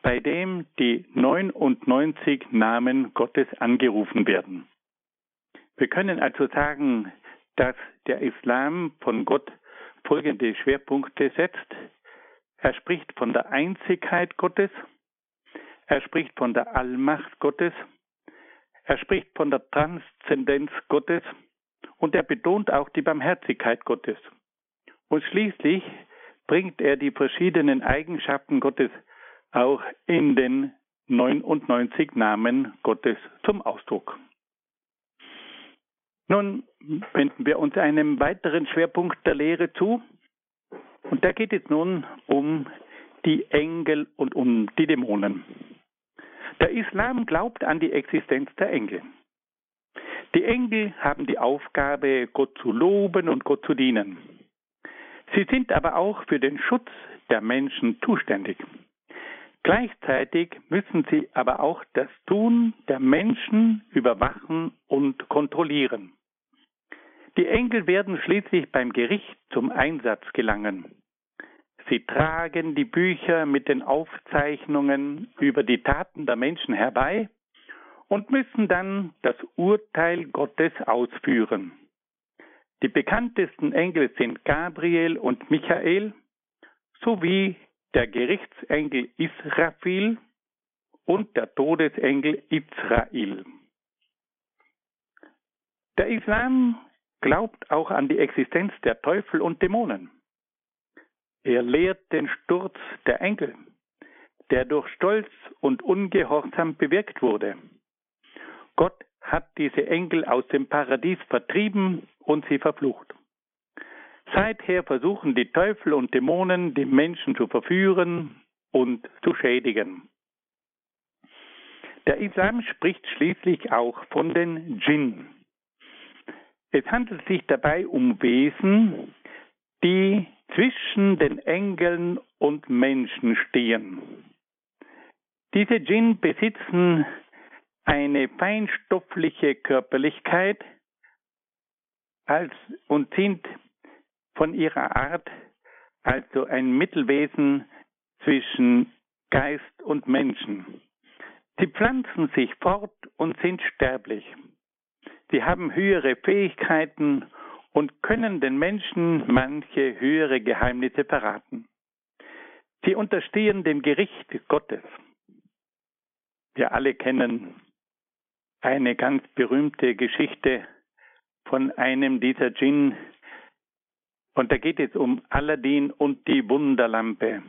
bei dem die 99 Namen Gottes angerufen werden. Wir können also sagen, dass der Islam von Gott folgende Schwerpunkte setzt. Er spricht von der Einzigkeit Gottes, er spricht von der Allmacht Gottes, er spricht von der Transzendenz Gottes und er betont auch die Barmherzigkeit Gottes. Und schließlich bringt er die verschiedenen Eigenschaften Gottes auch in den 99 Namen Gottes zum Ausdruck. Nun wenden wir uns einem weiteren Schwerpunkt der Lehre zu. Und da geht es nun um die Engel und um die Dämonen. Der Islam glaubt an die Existenz der Engel. Die Engel haben die Aufgabe, Gott zu loben und Gott zu dienen. Sie sind aber auch für den Schutz der Menschen zuständig. Gleichzeitig müssen sie aber auch das Tun der Menschen überwachen und kontrollieren. Die Engel werden schließlich beim Gericht zum Einsatz gelangen. Sie tragen die Bücher mit den Aufzeichnungen über die Taten der Menschen herbei und müssen dann das Urteil Gottes ausführen. Die bekanntesten Engel sind Gabriel und Michael sowie der Gerichtsengel Israfil und der Todesengel Israel. Der Islam glaubt auch an die Existenz der Teufel und Dämonen. Er lehrt den Sturz der Engel, der durch Stolz und Ungehorsam bewirkt wurde. Gott hat diese Engel aus dem Paradies vertrieben und sie verflucht. Seither versuchen die Teufel und Dämonen, die Menschen zu verführen und zu schädigen. Der Islam spricht schließlich auch von den Djinn. Es handelt sich dabei um Wesen, die zwischen den Engeln und Menschen stehen. Diese Djinn besitzen eine feinstoffliche Körperlichkeit als, und sind von ihrer Art also ein Mittelwesen zwischen Geist und Menschen. Sie pflanzen sich fort und sind sterblich. Sie haben höhere Fähigkeiten und können den Menschen manche höhere Geheimnisse verraten. Sie unterstehen dem Gericht Gottes. Wir alle kennen eine ganz berühmte Geschichte von einem dieser Djinn. Und da geht es um Aladdin und die Wunderlampe.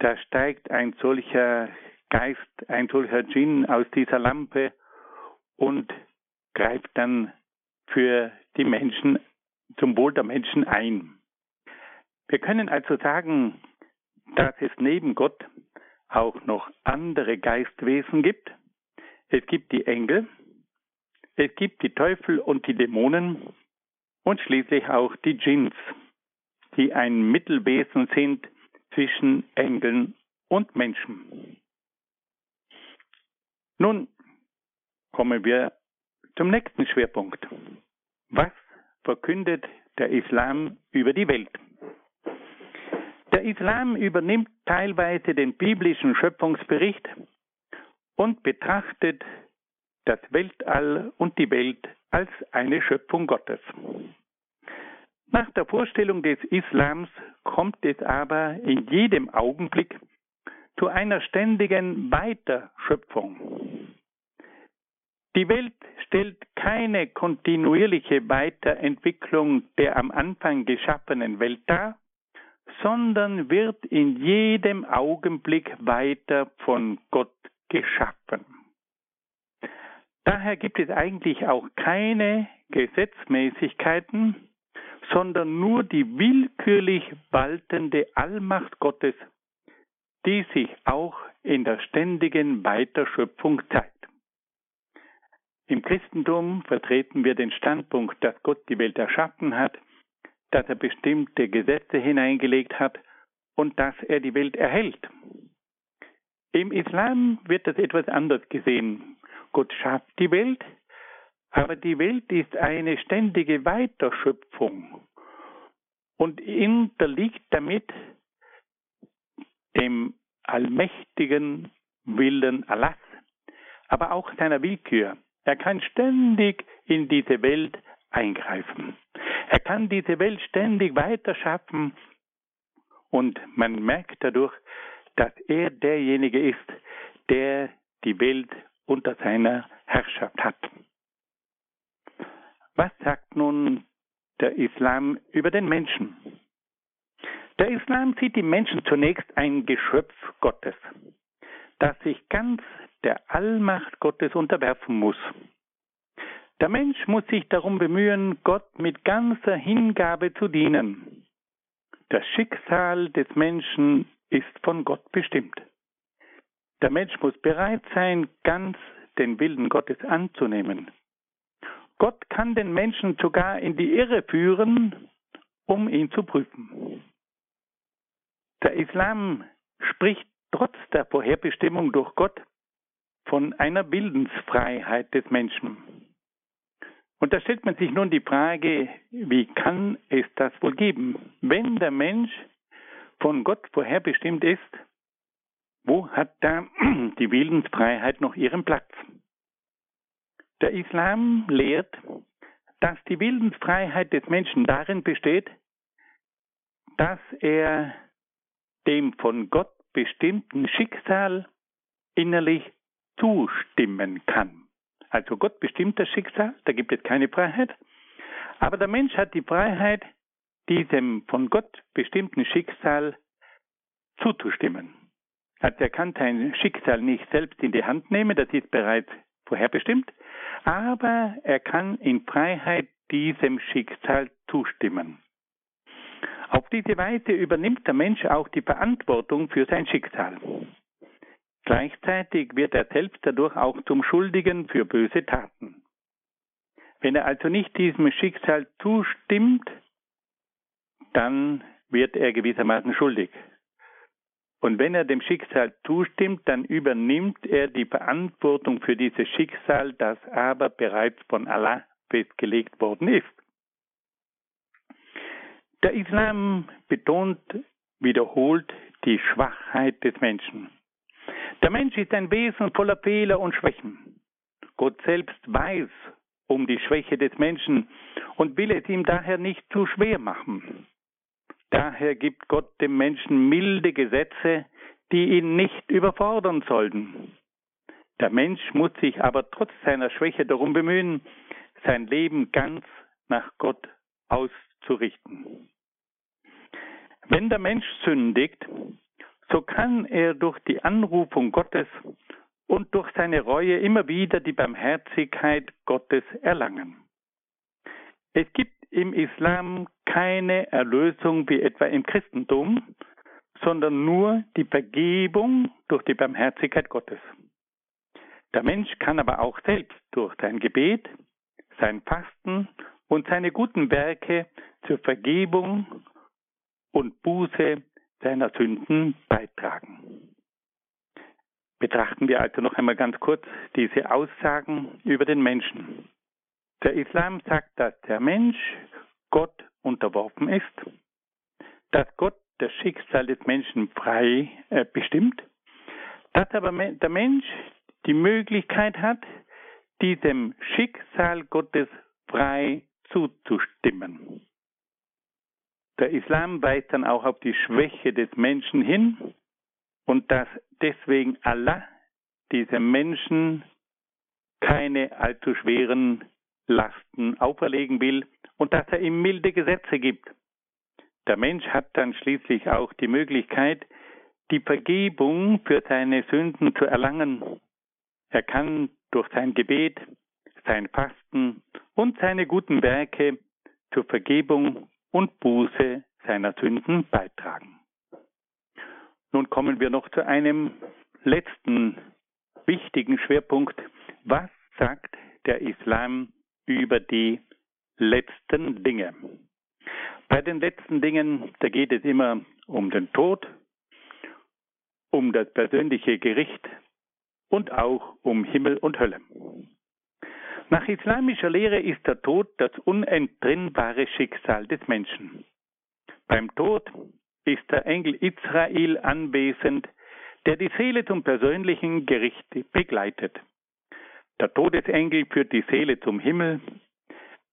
Da steigt ein solcher Geist, ein solcher Djinn aus dieser Lampe und greift dann für die Menschen, zum Wohl der Menschen ein. Wir können also sagen, dass es neben Gott auch noch andere Geistwesen gibt. Es gibt die Engel, es gibt die Teufel und die Dämonen und schließlich auch die Djinns, die ein Mittelwesen sind zwischen Engeln und Menschen. Nun kommen wir zum nächsten Schwerpunkt. Was verkündet der Islam über die Welt? Der Islam übernimmt teilweise den biblischen Schöpfungsbericht und betrachtet das Weltall und die Welt als eine Schöpfung Gottes. Nach der Vorstellung des Islams kommt es aber in jedem Augenblick zu einer ständigen Weiterschöpfung. Die Welt stellt keine kontinuierliche Weiterentwicklung der am Anfang geschaffenen Welt dar, sondern wird in jedem Augenblick weiter von Gott geschaffen. Daher gibt es eigentlich auch keine Gesetzmäßigkeiten, sondern nur die willkürlich waltende Allmacht Gottes, die sich auch in der ständigen Weiterschöpfung zeigt. Im Christentum vertreten wir den Standpunkt, dass Gott die Welt erschaffen hat, dass er bestimmte Gesetze hineingelegt hat und dass er die Welt erhält. Im Islam wird das etwas anders gesehen. Gott schafft die Welt, aber die Welt ist eine ständige Weiterschöpfung und unterliegt damit dem allmächtigen Willen Allahs, aber auch seiner Willkür. Er kann ständig in diese Welt eingreifen. Er kann diese Welt ständig weiterschaffen und man merkt dadurch, dass er derjenige ist, der die Welt unter seiner Herrschaft hat. Was sagt nun der Islam über den Menschen? Der Islam sieht im Menschen zunächst ein Geschöpf Gottes, das sich ganz der Allmacht Gottes unterwerfen muss. Der Mensch muss sich darum bemühen, Gott mit ganzer Hingabe zu dienen. Das Schicksal des Menschen ist von Gott bestimmt. Der Mensch muss bereit sein, ganz den Willen Gottes anzunehmen. Gott kann den Menschen sogar in die Irre führen, um ihn zu prüfen. Der Islam spricht trotz der Vorherbestimmung durch Gott von einer Willensfreiheit des Menschen. Und da stellt man sich nun die Frage, wie kann es das wohl geben? Wenn der Mensch von Gott vorherbestimmt ist, wo hat da <clears throat> die Willensfreiheit noch ihren Platz? Der Islam lehrt, dass die Willensfreiheit des Menschen darin besteht, dass er dem von Gott bestimmten Schicksal innerlich zustimmen kann. Also Gott bestimmt das Schicksal, da gibt es keine Freiheit. Aber der Mensch hat die Freiheit, diesem von Gott bestimmten Schicksal zuzustimmen. Also er kann sein Schicksal nicht selbst in die Hand nehmen, das ist bereits vorherbestimmt, aber er kann in Freiheit diesem Schicksal zustimmen. Auf diese Weise übernimmt der Mensch auch die Verantwortung für sein Schicksal. Gleichzeitig wird er selbst dadurch auch zum Schuldigen für böse Taten. Wenn er also nicht diesem Schicksal zustimmt, dann wird er gewissermaßen schuldig. Und wenn er dem Schicksal zustimmt, dann übernimmt er die Verantwortung für dieses Schicksal, das aber bereits von Allah festgelegt worden ist. Der Islam betont wiederholt die Schwachheit des Menschen. Der Mensch ist ein Wesen voller Fehler und Schwächen. Gott selbst weiß um die Schwäche des Menschen und will es ihm daher nicht zu schwer machen. Daher gibt Gott dem Menschen milde Gesetze, die ihn nicht überfordern sollten. Der Mensch muss sich aber trotz seiner Schwäche darum bemühen, sein Leben ganz nach Gott auszurichten. Wenn der Mensch sündigt, so kann er durch die Anrufung Gottes und durch seine Reue immer wieder die Barmherzigkeit Gottes erlangen. Es gibt im Islam keine Erlösung wie etwa im Christentum, sondern nur die Vergebung durch die Barmherzigkeit Gottes. Der Mensch kann aber auch selbst durch sein Gebet, sein Fasten und seine guten Werke zur Vergebung und Buße seiner Sünden beitragen. Betrachten wir also noch einmal ganz kurz diese Aussagen über den Menschen. Der Islam sagt, dass der Mensch Gott unterworfen ist, dass Gott das Schicksal des Menschen frei äh, bestimmt, dass aber der Mensch die Möglichkeit hat, diesem Schicksal Gottes frei zuzustimmen. Der Islam weist dann auch auf die Schwäche des Menschen hin und dass deswegen Allah diesem Menschen keine allzu schweren Lasten auferlegen will und dass er ihm milde Gesetze gibt. Der Mensch hat dann schließlich auch die Möglichkeit, die Vergebung für seine Sünden zu erlangen. Er kann durch sein Gebet, sein Fasten und seine guten Werke zur Vergebung und Buße seiner Sünden beitragen. Nun kommen wir noch zu einem letzten wichtigen Schwerpunkt. Was sagt der Islam über die letzten Dinge? Bei den letzten Dingen, da geht es immer um den Tod, um das persönliche Gericht und auch um Himmel und Hölle. Nach islamischer Lehre ist der Tod das unentrinnbare Schicksal des Menschen. Beim Tod ist der Engel Israel anwesend, der die Seele zum persönlichen Gericht begleitet. Der Todesengel führt die Seele zum Himmel.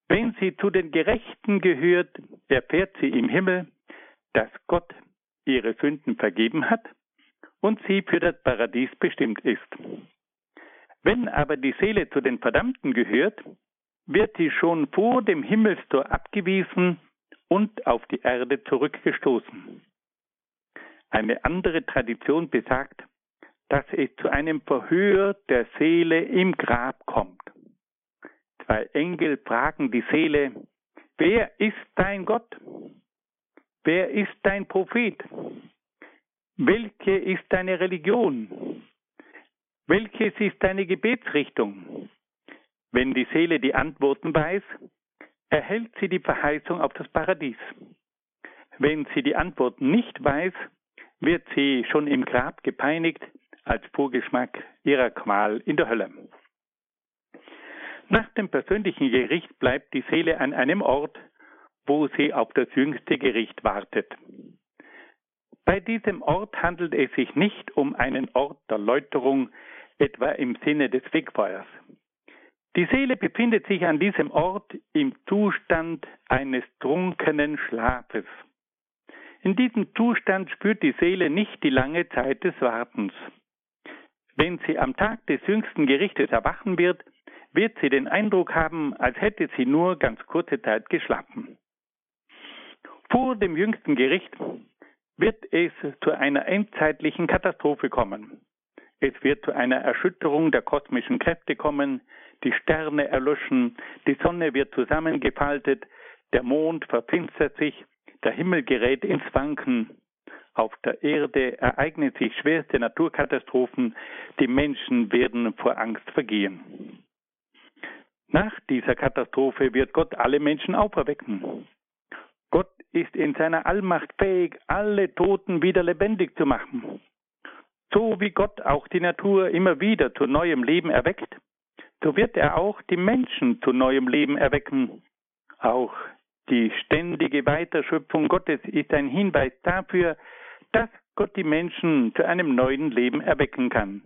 Wenn sie zu den Gerechten gehört, erfährt sie im Himmel, dass Gott ihre Sünden vergeben hat und sie für das Paradies bestimmt ist. Wenn aber die Seele zu den Verdammten gehört, wird sie schon vor dem Himmelstor abgewiesen und auf die Erde zurückgestoßen. Eine andere Tradition besagt, dass es zu einem Verhör der Seele im Grab kommt. Zwei Engel fragen die Seele, wer ist dein Gott? Wer ist dein Prophet? Welche ist deine Religion? Welches ist deine Gebetsrichtung? Wenn die Seele die Antworten weiß, erhält sie die Verheißung auf das Paradies. Wenn sie die Antworten nicht weiß, wird sie schon im Grab gepeinigt als Vorgeschmack ihrer Qual in der Hölle. Nach dem persönlichen Gericht bleibt die Seele an einem Ort, wo sie auf das jüngste Gericht wartet. Bei diesem Ort handelt es sich nicht um einen Ort der Läuterung, etwa im Sinne des Wegfeuers. Die Seele befindet sich an diesem Ort im Zustand eines trunkenen Schlafes. In diesem Zustand spürt die Seele nicht die lange Zeit des Wartens. Wenn sie am Tag des jüngsten Gerichtes erwachen wird, wird sie den Eindruck haben, als hätte sie nur ganz kurze Zeit geschlafen. Vor dem jüngsten Gericht wird es zu einer endzeitlichen Katastrophe kommen. Es wird zu einer Erschütterung der kosmischen Kräfte kommen, die Sterne erlöschen, die Sonne wird zusammengefaltet, der Mond verfinstert sich, der Himmel gerät ins Wanken. Auf der Erde ereignen sich schwerste Naturkatastrophen, die Menschen werden vor Angst vergehen. Nach dieser Katastrophe wird Gott alle Menschen auferwecken. Gott ist in seiner Allmacht fähig, alle Toten wieder lebendig zu machen. So wie Gott auch die Natur immer wieder zu neuem Leben erweckt, so wird er auch die Menschen zu neuem Leben erwecken. Auch die ständige Weiterschöpfung Gottes ist ein Hinweis dafür, dass Gott die Menschen zu einem neuen Leben erwecken kann.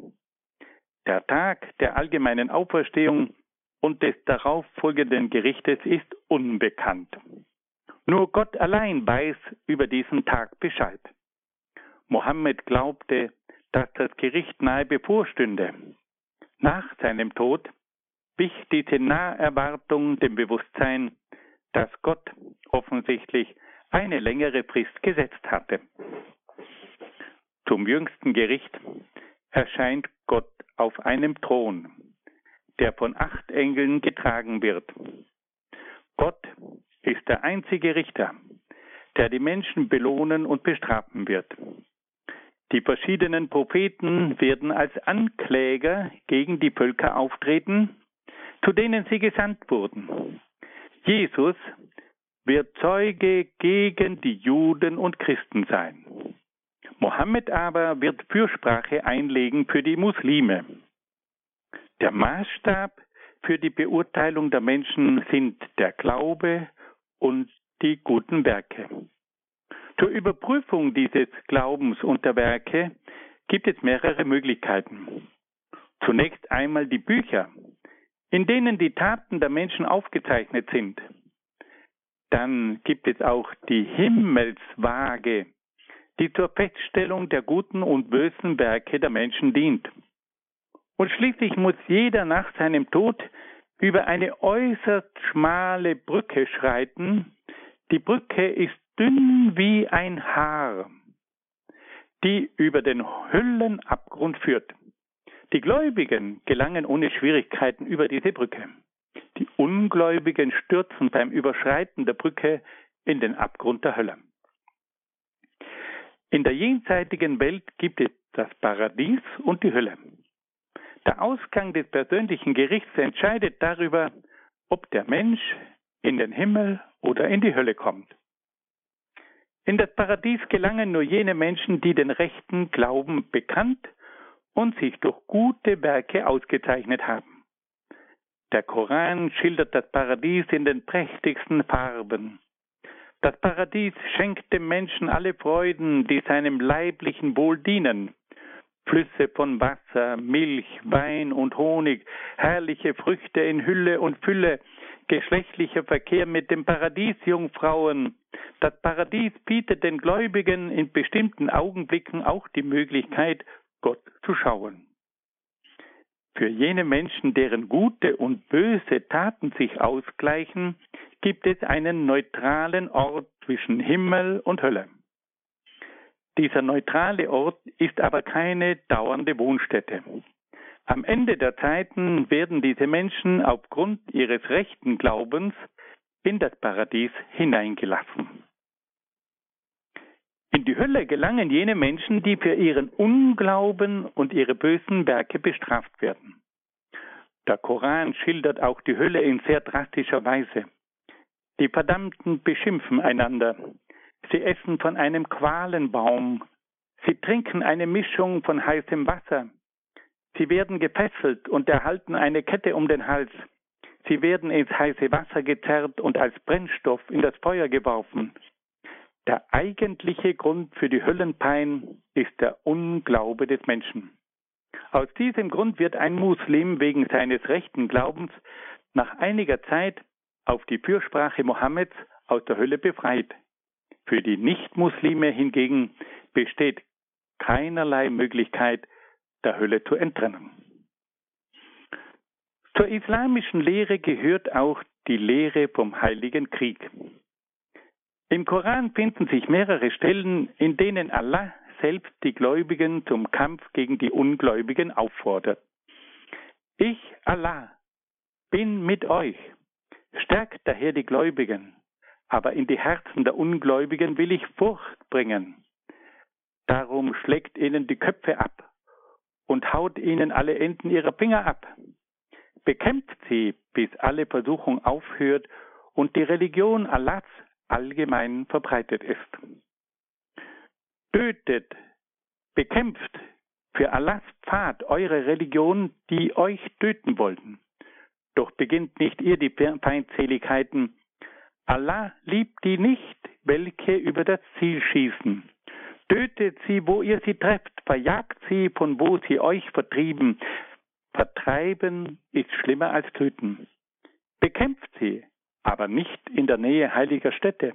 Der Tag der allgemeinen Auferstehung und des darauf folgenden Gerichtes ist unbekannt. Nur Gott allein weiß über diesen Tag Bescheid. Mohammed glaubte, dass das Gericht nahe bevorstünde. Nach seinem Tod wich diese Naherwartung dem Bewusstsein, dass Gott offensichtlich eine längere Frist gesetzt hatte. Zum jüngsten Gericht erscheint Gott auf einem Thron, der von acht Engeln getragen wird. Gott ist der einzige Richter, der die Menschen belohnen und bestrafen wird. Die verschiedenen Propheten werden als Ankläger gegen die Völker auftreten, zu denen sie gesandt wurden. Jesus wird Zeuge gegen die Juden und Christen sein. Mohammed aber wird Fürsprache einlegen für die Muslime. Der Maßstab für die Beurteilung der Menschen sind der Glaube und die guten Werke. Zur Überprüfung dieses Glaubens und der Werke gibt es mehrere Möglichkeiten. Zunächst einmal die Bücher, in denen die Taten der Menschen aufgezeichnet sind. Dann gibt es auch die Himmelswaage, die zur Feststellung der guten und bösen Werke der Menschen dient. Und schließlich muss jeder nach seinem Tod über eine äußerst schmale Brücke schreiten. Die Brücke ist dünn wie ein Haar, die über den Hüllenabgrund führt. Die Gläubigen gelangen ohne Schwierigkeiten über diese Brücke. Die Ungläubigen stürzen beim Überschreiten der Brücke in den Abgrund der Hölle. In der jenseitigen Welt gibt es das Paradies und die Hölle. Der Ausgang des persönlichen Gerichts entscheidet darüber, ob der Mensch in den Himmel oder in die Hölle kommt. In das Paradies gelangen nur jene Menschen, die den rechten Glauben bekannt und sich durch gute Werke ausgezeichnet haben. Der Koran schildert das Paradies in den prächtigsten Farben. Das Paradies schenkt dem Menschen alle Freuden, die seinem leiblichen Wohl dienen. Flüsse von Wasser, Milch, Wein und Honig, herrliche Früchte in Hülle und Fülle, geschlechtlicher Verkehr mit den Paradiesjungfrauen. Das Paradies bietet den Gläubigen in bestimmten Augenblicken auch die Möglichkeit, Gott zu schauen. Für jene Menschen, deren gute und böse Taten sich ausgleichen, gibt es einen neutralen Ort zwischen Himmel und Hölle. Dieser neutrale Ort ist aber keine dauernde Wohnstätte. Am Ende der Zeiten werden diese Menschen aufgrund ihres rechten Glaubens in das Paradies hineingelassen. In die Hölle gelangen jene Menschen, die für ihren Unglauben und ihre bösen Werke bestraft werden. Der Koran schildert auch die Hölle in sehr drastischer Weise. Die Verdammten beschimpfen einander, Sie essen von einem Qualenbaum. Sie trinken eine Mischung von heißem Wasser. Sie werden gefesselt und erhalten eine Kette um den Hals. Sie werden ins heiße Wasser gezerrt und als Brennstoff in das Feuer geworfen. Der eigentliche Grund für die Höllenpein ist der Unglaube des Menschen. Aus diesem Grund wird ein Muslim wegen seines rechten Glaubens nach einiger Zeit auf die Fürsprache Mohammeds aus der Hölle befreit. Für die Nichtmuslime hingegen besteht keinerlei Möglichkeit, der Hölle zu entrinnen. Zur islamischen Lehre gehört auch die Lehre vom Heiligen Krieg. Im Koran finden sich mehrere Stellen, in denen Allah selbst die Gläubigen zum Kampf gegen die Ungläubigen auffordert. Ich, Allah, bin mit euch. Stärkt daher die Gläubigen aber in die Herzen der Ungläubigen will ich Furcht bringen. Darum schlägt ihnen die Köpfe ab und haut ihnen alle Enden ihrer Finger ab. Bekämpft sie, bis alle Versuchung aufhört und die Religion Allahs allgemein verbreitet ist. Tötet, bekämpft für Allahs Pfad eure Religion, die euch töten wollten. Doch beginnt nicht ihr die Feindseligkeiten, Allah liebt die nicht, welche über das Ziel schießen. Tötet sie, wo ihr sie trefft, verjagt sie, von wo sie euch vertrieben. Vertreiben ist schlimmer als töten. Bekämpft sie, aber nicht in der Nähe heiliger Städte.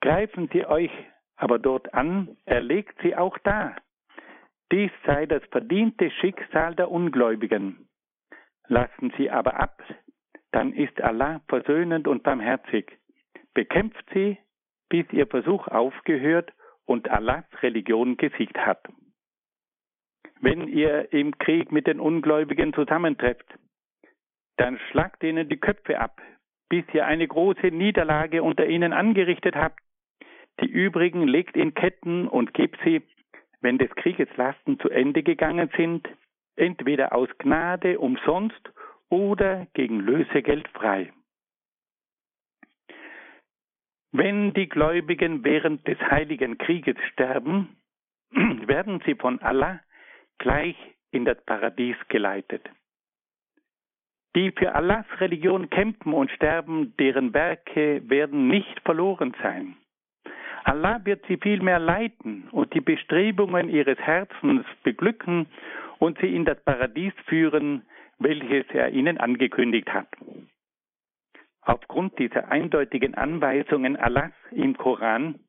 Greifen sie euch aber dort an, erlegt sie auch da. Dies sei das verdiente Schicksal der Ungläubigen. Lassen sie aber ab, dann ist Allah versöhnend und barmherzig bekämpft sie, bis ihr Versuch aufgehört und Allahs Religion gesiegt hat. Wenn ihr im Krieg mit den Ungläubigen zusammentrefft, dann schlagt ihnen die Köpfe ab, bis ihr eine große Niederlage unter ihnen angerichtet habt. Die übrigen legt in Ketten und gebt sie, wenn des Krieges Lasten zu Ende gegangen sind, entweder aus Gnade umsonst oder gegen Lösegeld frei. Wenn die Gläubigen während des heiligen Krieges sterben, <clears throat> werden sie von Allah gleich in das Paradies geleitet. Die für Allahs Religion kämpfen und sterben, deren Werke werden nicht verloren sein. Allah wird sie vielmehr leiten und die Bestrebungen ihres Herzens beglücken und sie in das Paradies führen, welches er ihnen angekündigt hat. Aufgrund dieser eindeutigen Anweisungen Allahs im Koran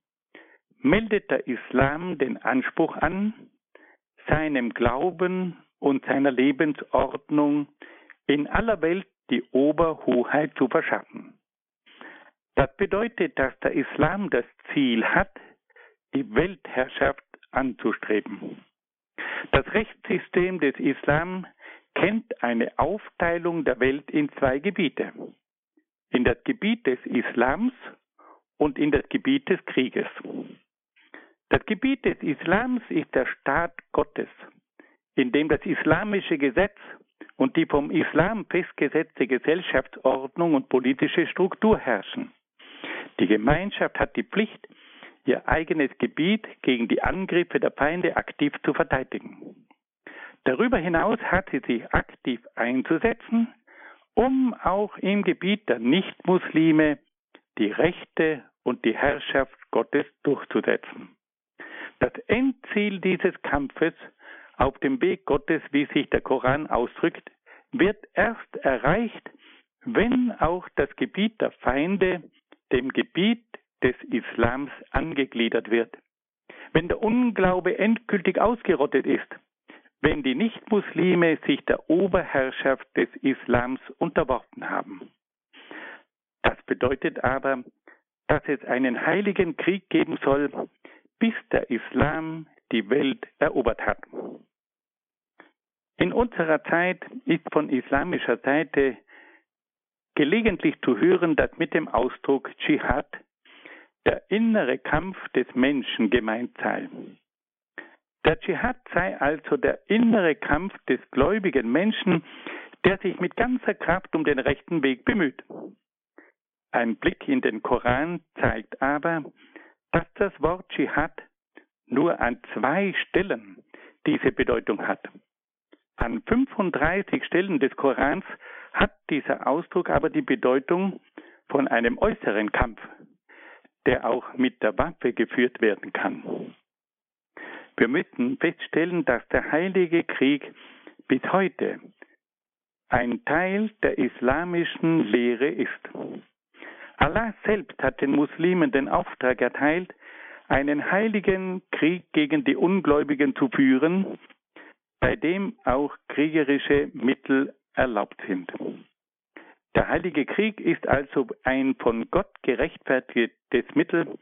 meldet der Islam den Anspruch an, seinem Glauben und seiner Lebensordnung in aller Welt die Oberhoheit zu verschaffen. Das bedeutet, dass der Islam das Ziel hat, die Weltherrschaft anzustreben. Das Rechtssystem des Islam kennt eine Aufteilung der Welt in zwei Gebiete. In das Gebiet des Islams und in das Gebiet des Krieges. Das Gebiet des Islams ist der Staat Gottes, in dem das islamische Gesetz und die vom Islam festgesetzte Gesellschaftsordnung und politische Struktur herrschen. Die Gemeinschaft hat die Pflicht, ihr eigenes Gebiet gegen die Angriffe der Feinde aktiv zu verteidigen. Darüber hinaus hat sie sich aktiv einzusetzen, um auch im Gebiet der Nichtmuslime die Rechte und die Herrschaft Gottes durchzusetzen. Das Endziel dieses Kampfes auf dem Weg Gottes, wie sich der Koran ausdrückt, wird erst erreicht, wenn auch das Gebiet der Feinde dem Gebiet des Islams angegliedert wird. Wenn der Unglaube endgültig ausgerottet ist, wenn die Nichtmuslime sich der Oberherrschaft des Islams unterworfen haben. Das bedeutet aber, dass es einen heiligen Krieg geben soll, bis der Islam die Welt erobert hat. In unserer Zeit ist von islamischer Seite gelegentlich zu hören, dass mit dem Ausdruck Dschihad der innere Kampf des Menschen gemeint sei. Der Dschihad sei also der innere Kampf des gläubigen Menschen, der sich mit ganzer Kraft um den rechten Weg bemüht. Ein Blick in den Koran zeigt aber, dass das Wort Dschihad nur an zwei Stellen diese Bedeutung hat. An 35 Stellen des Korans hat dieser Ausdruck aber die Bedeutung von einem äußeren Kampf, der auch mit der Waffe geführt werden kann. Wir müssen feststellen, dass der Heilige Krieg bis heute ein Teil der islamischen Lehre ist. Allah selbst hat den Muslimen den Auftrag erteilt, einen heiligen Krieg gegen die Ungläubigen zu führen, bei dem auch kriegerische Mittel erlaubt sind. Der Heilige Krieg ist also ein von Gott gerechtfertigtes Mittel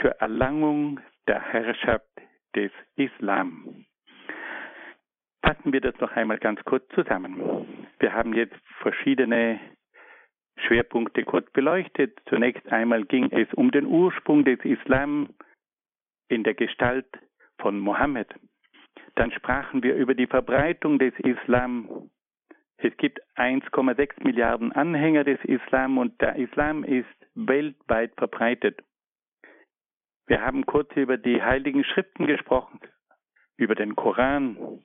zur Erlangung der Herrschaft des Islam. Fassen wir das noch einmal ganz kurz zusammen. Wir haben jetzt verschiedene Schwerpunkte kurz beleuchtet. Zunächst einmal ging es um den Ursprung des Islam in der Gestalt von Mohammed. Dann sprachen wir über die Verbreitung des Islam. Es gibt 1,6 Milliarden Anhänger des Islam und der Islam ist weltweit verbreitet. Wir haben kurz über die heiligen Schriften gesprochen, über den Koran,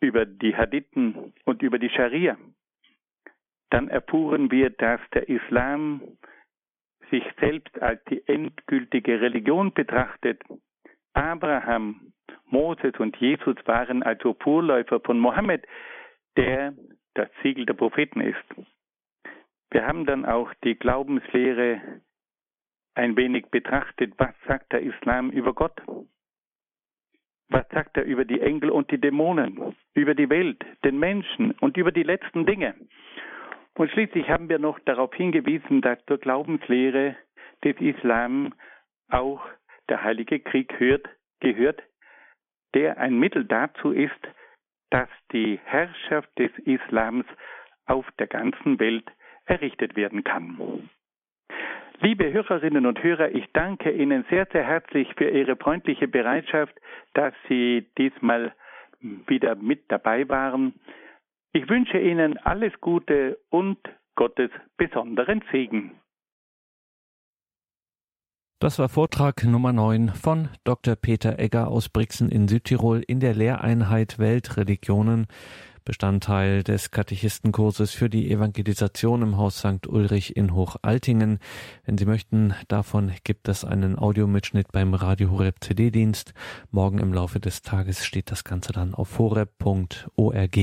über die Hadithen und über die Scharia. Dann erfuhren wir, dass der Islam sich selbst als die endgültige Religion betrachtet. Abraham Moses und Jesus waren also Vorläufer von Mohammed, der das Siegel der Propheten ist. Wir haben dann auch die Glaubenslehre ein wenig betrachtet, was sagt der Islam über Gott? Was sagt er über die Engel und die Dämonen, über die Welt, den Menschen und über die letzten Dinge? Und schließlich haben wir noch darauf hingewiesen, dass zur Glaubenslehre des Islam auch der Heilige Krieg hört, gehört, der ein Mittel dazu ist, dass die Herrschaft des Islams auf der ganzen Welt errichtet werden kann. Liebe Hörerinnen und Hörer, ich danke Ihnen sehr, sehr herzlich für Ihre freundliche Bereitschaft, dass Sie diesmal wieder mit dabei waren. Ich wünsche Ihnen alles Gute und Gottes besonderen Segen. Das war Vortrag Nummer 9 von Dr. Peter Egger aus Brixen in Südtirol in der Lehreinheit Weltreligionen, Bestandteil des Katechistenkurses für die Evangelisation im Haus St. Ulrich in Hochaltingen. Wenn Sie möchten, davon gibt es einen Audiomitschnitt beim Radio Horeb CD-Dienst. Morgen im Laufe des Tages steht das Ganze dann auf horeb.org,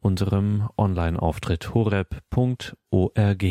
unserem Online-Auftritt horeb.org.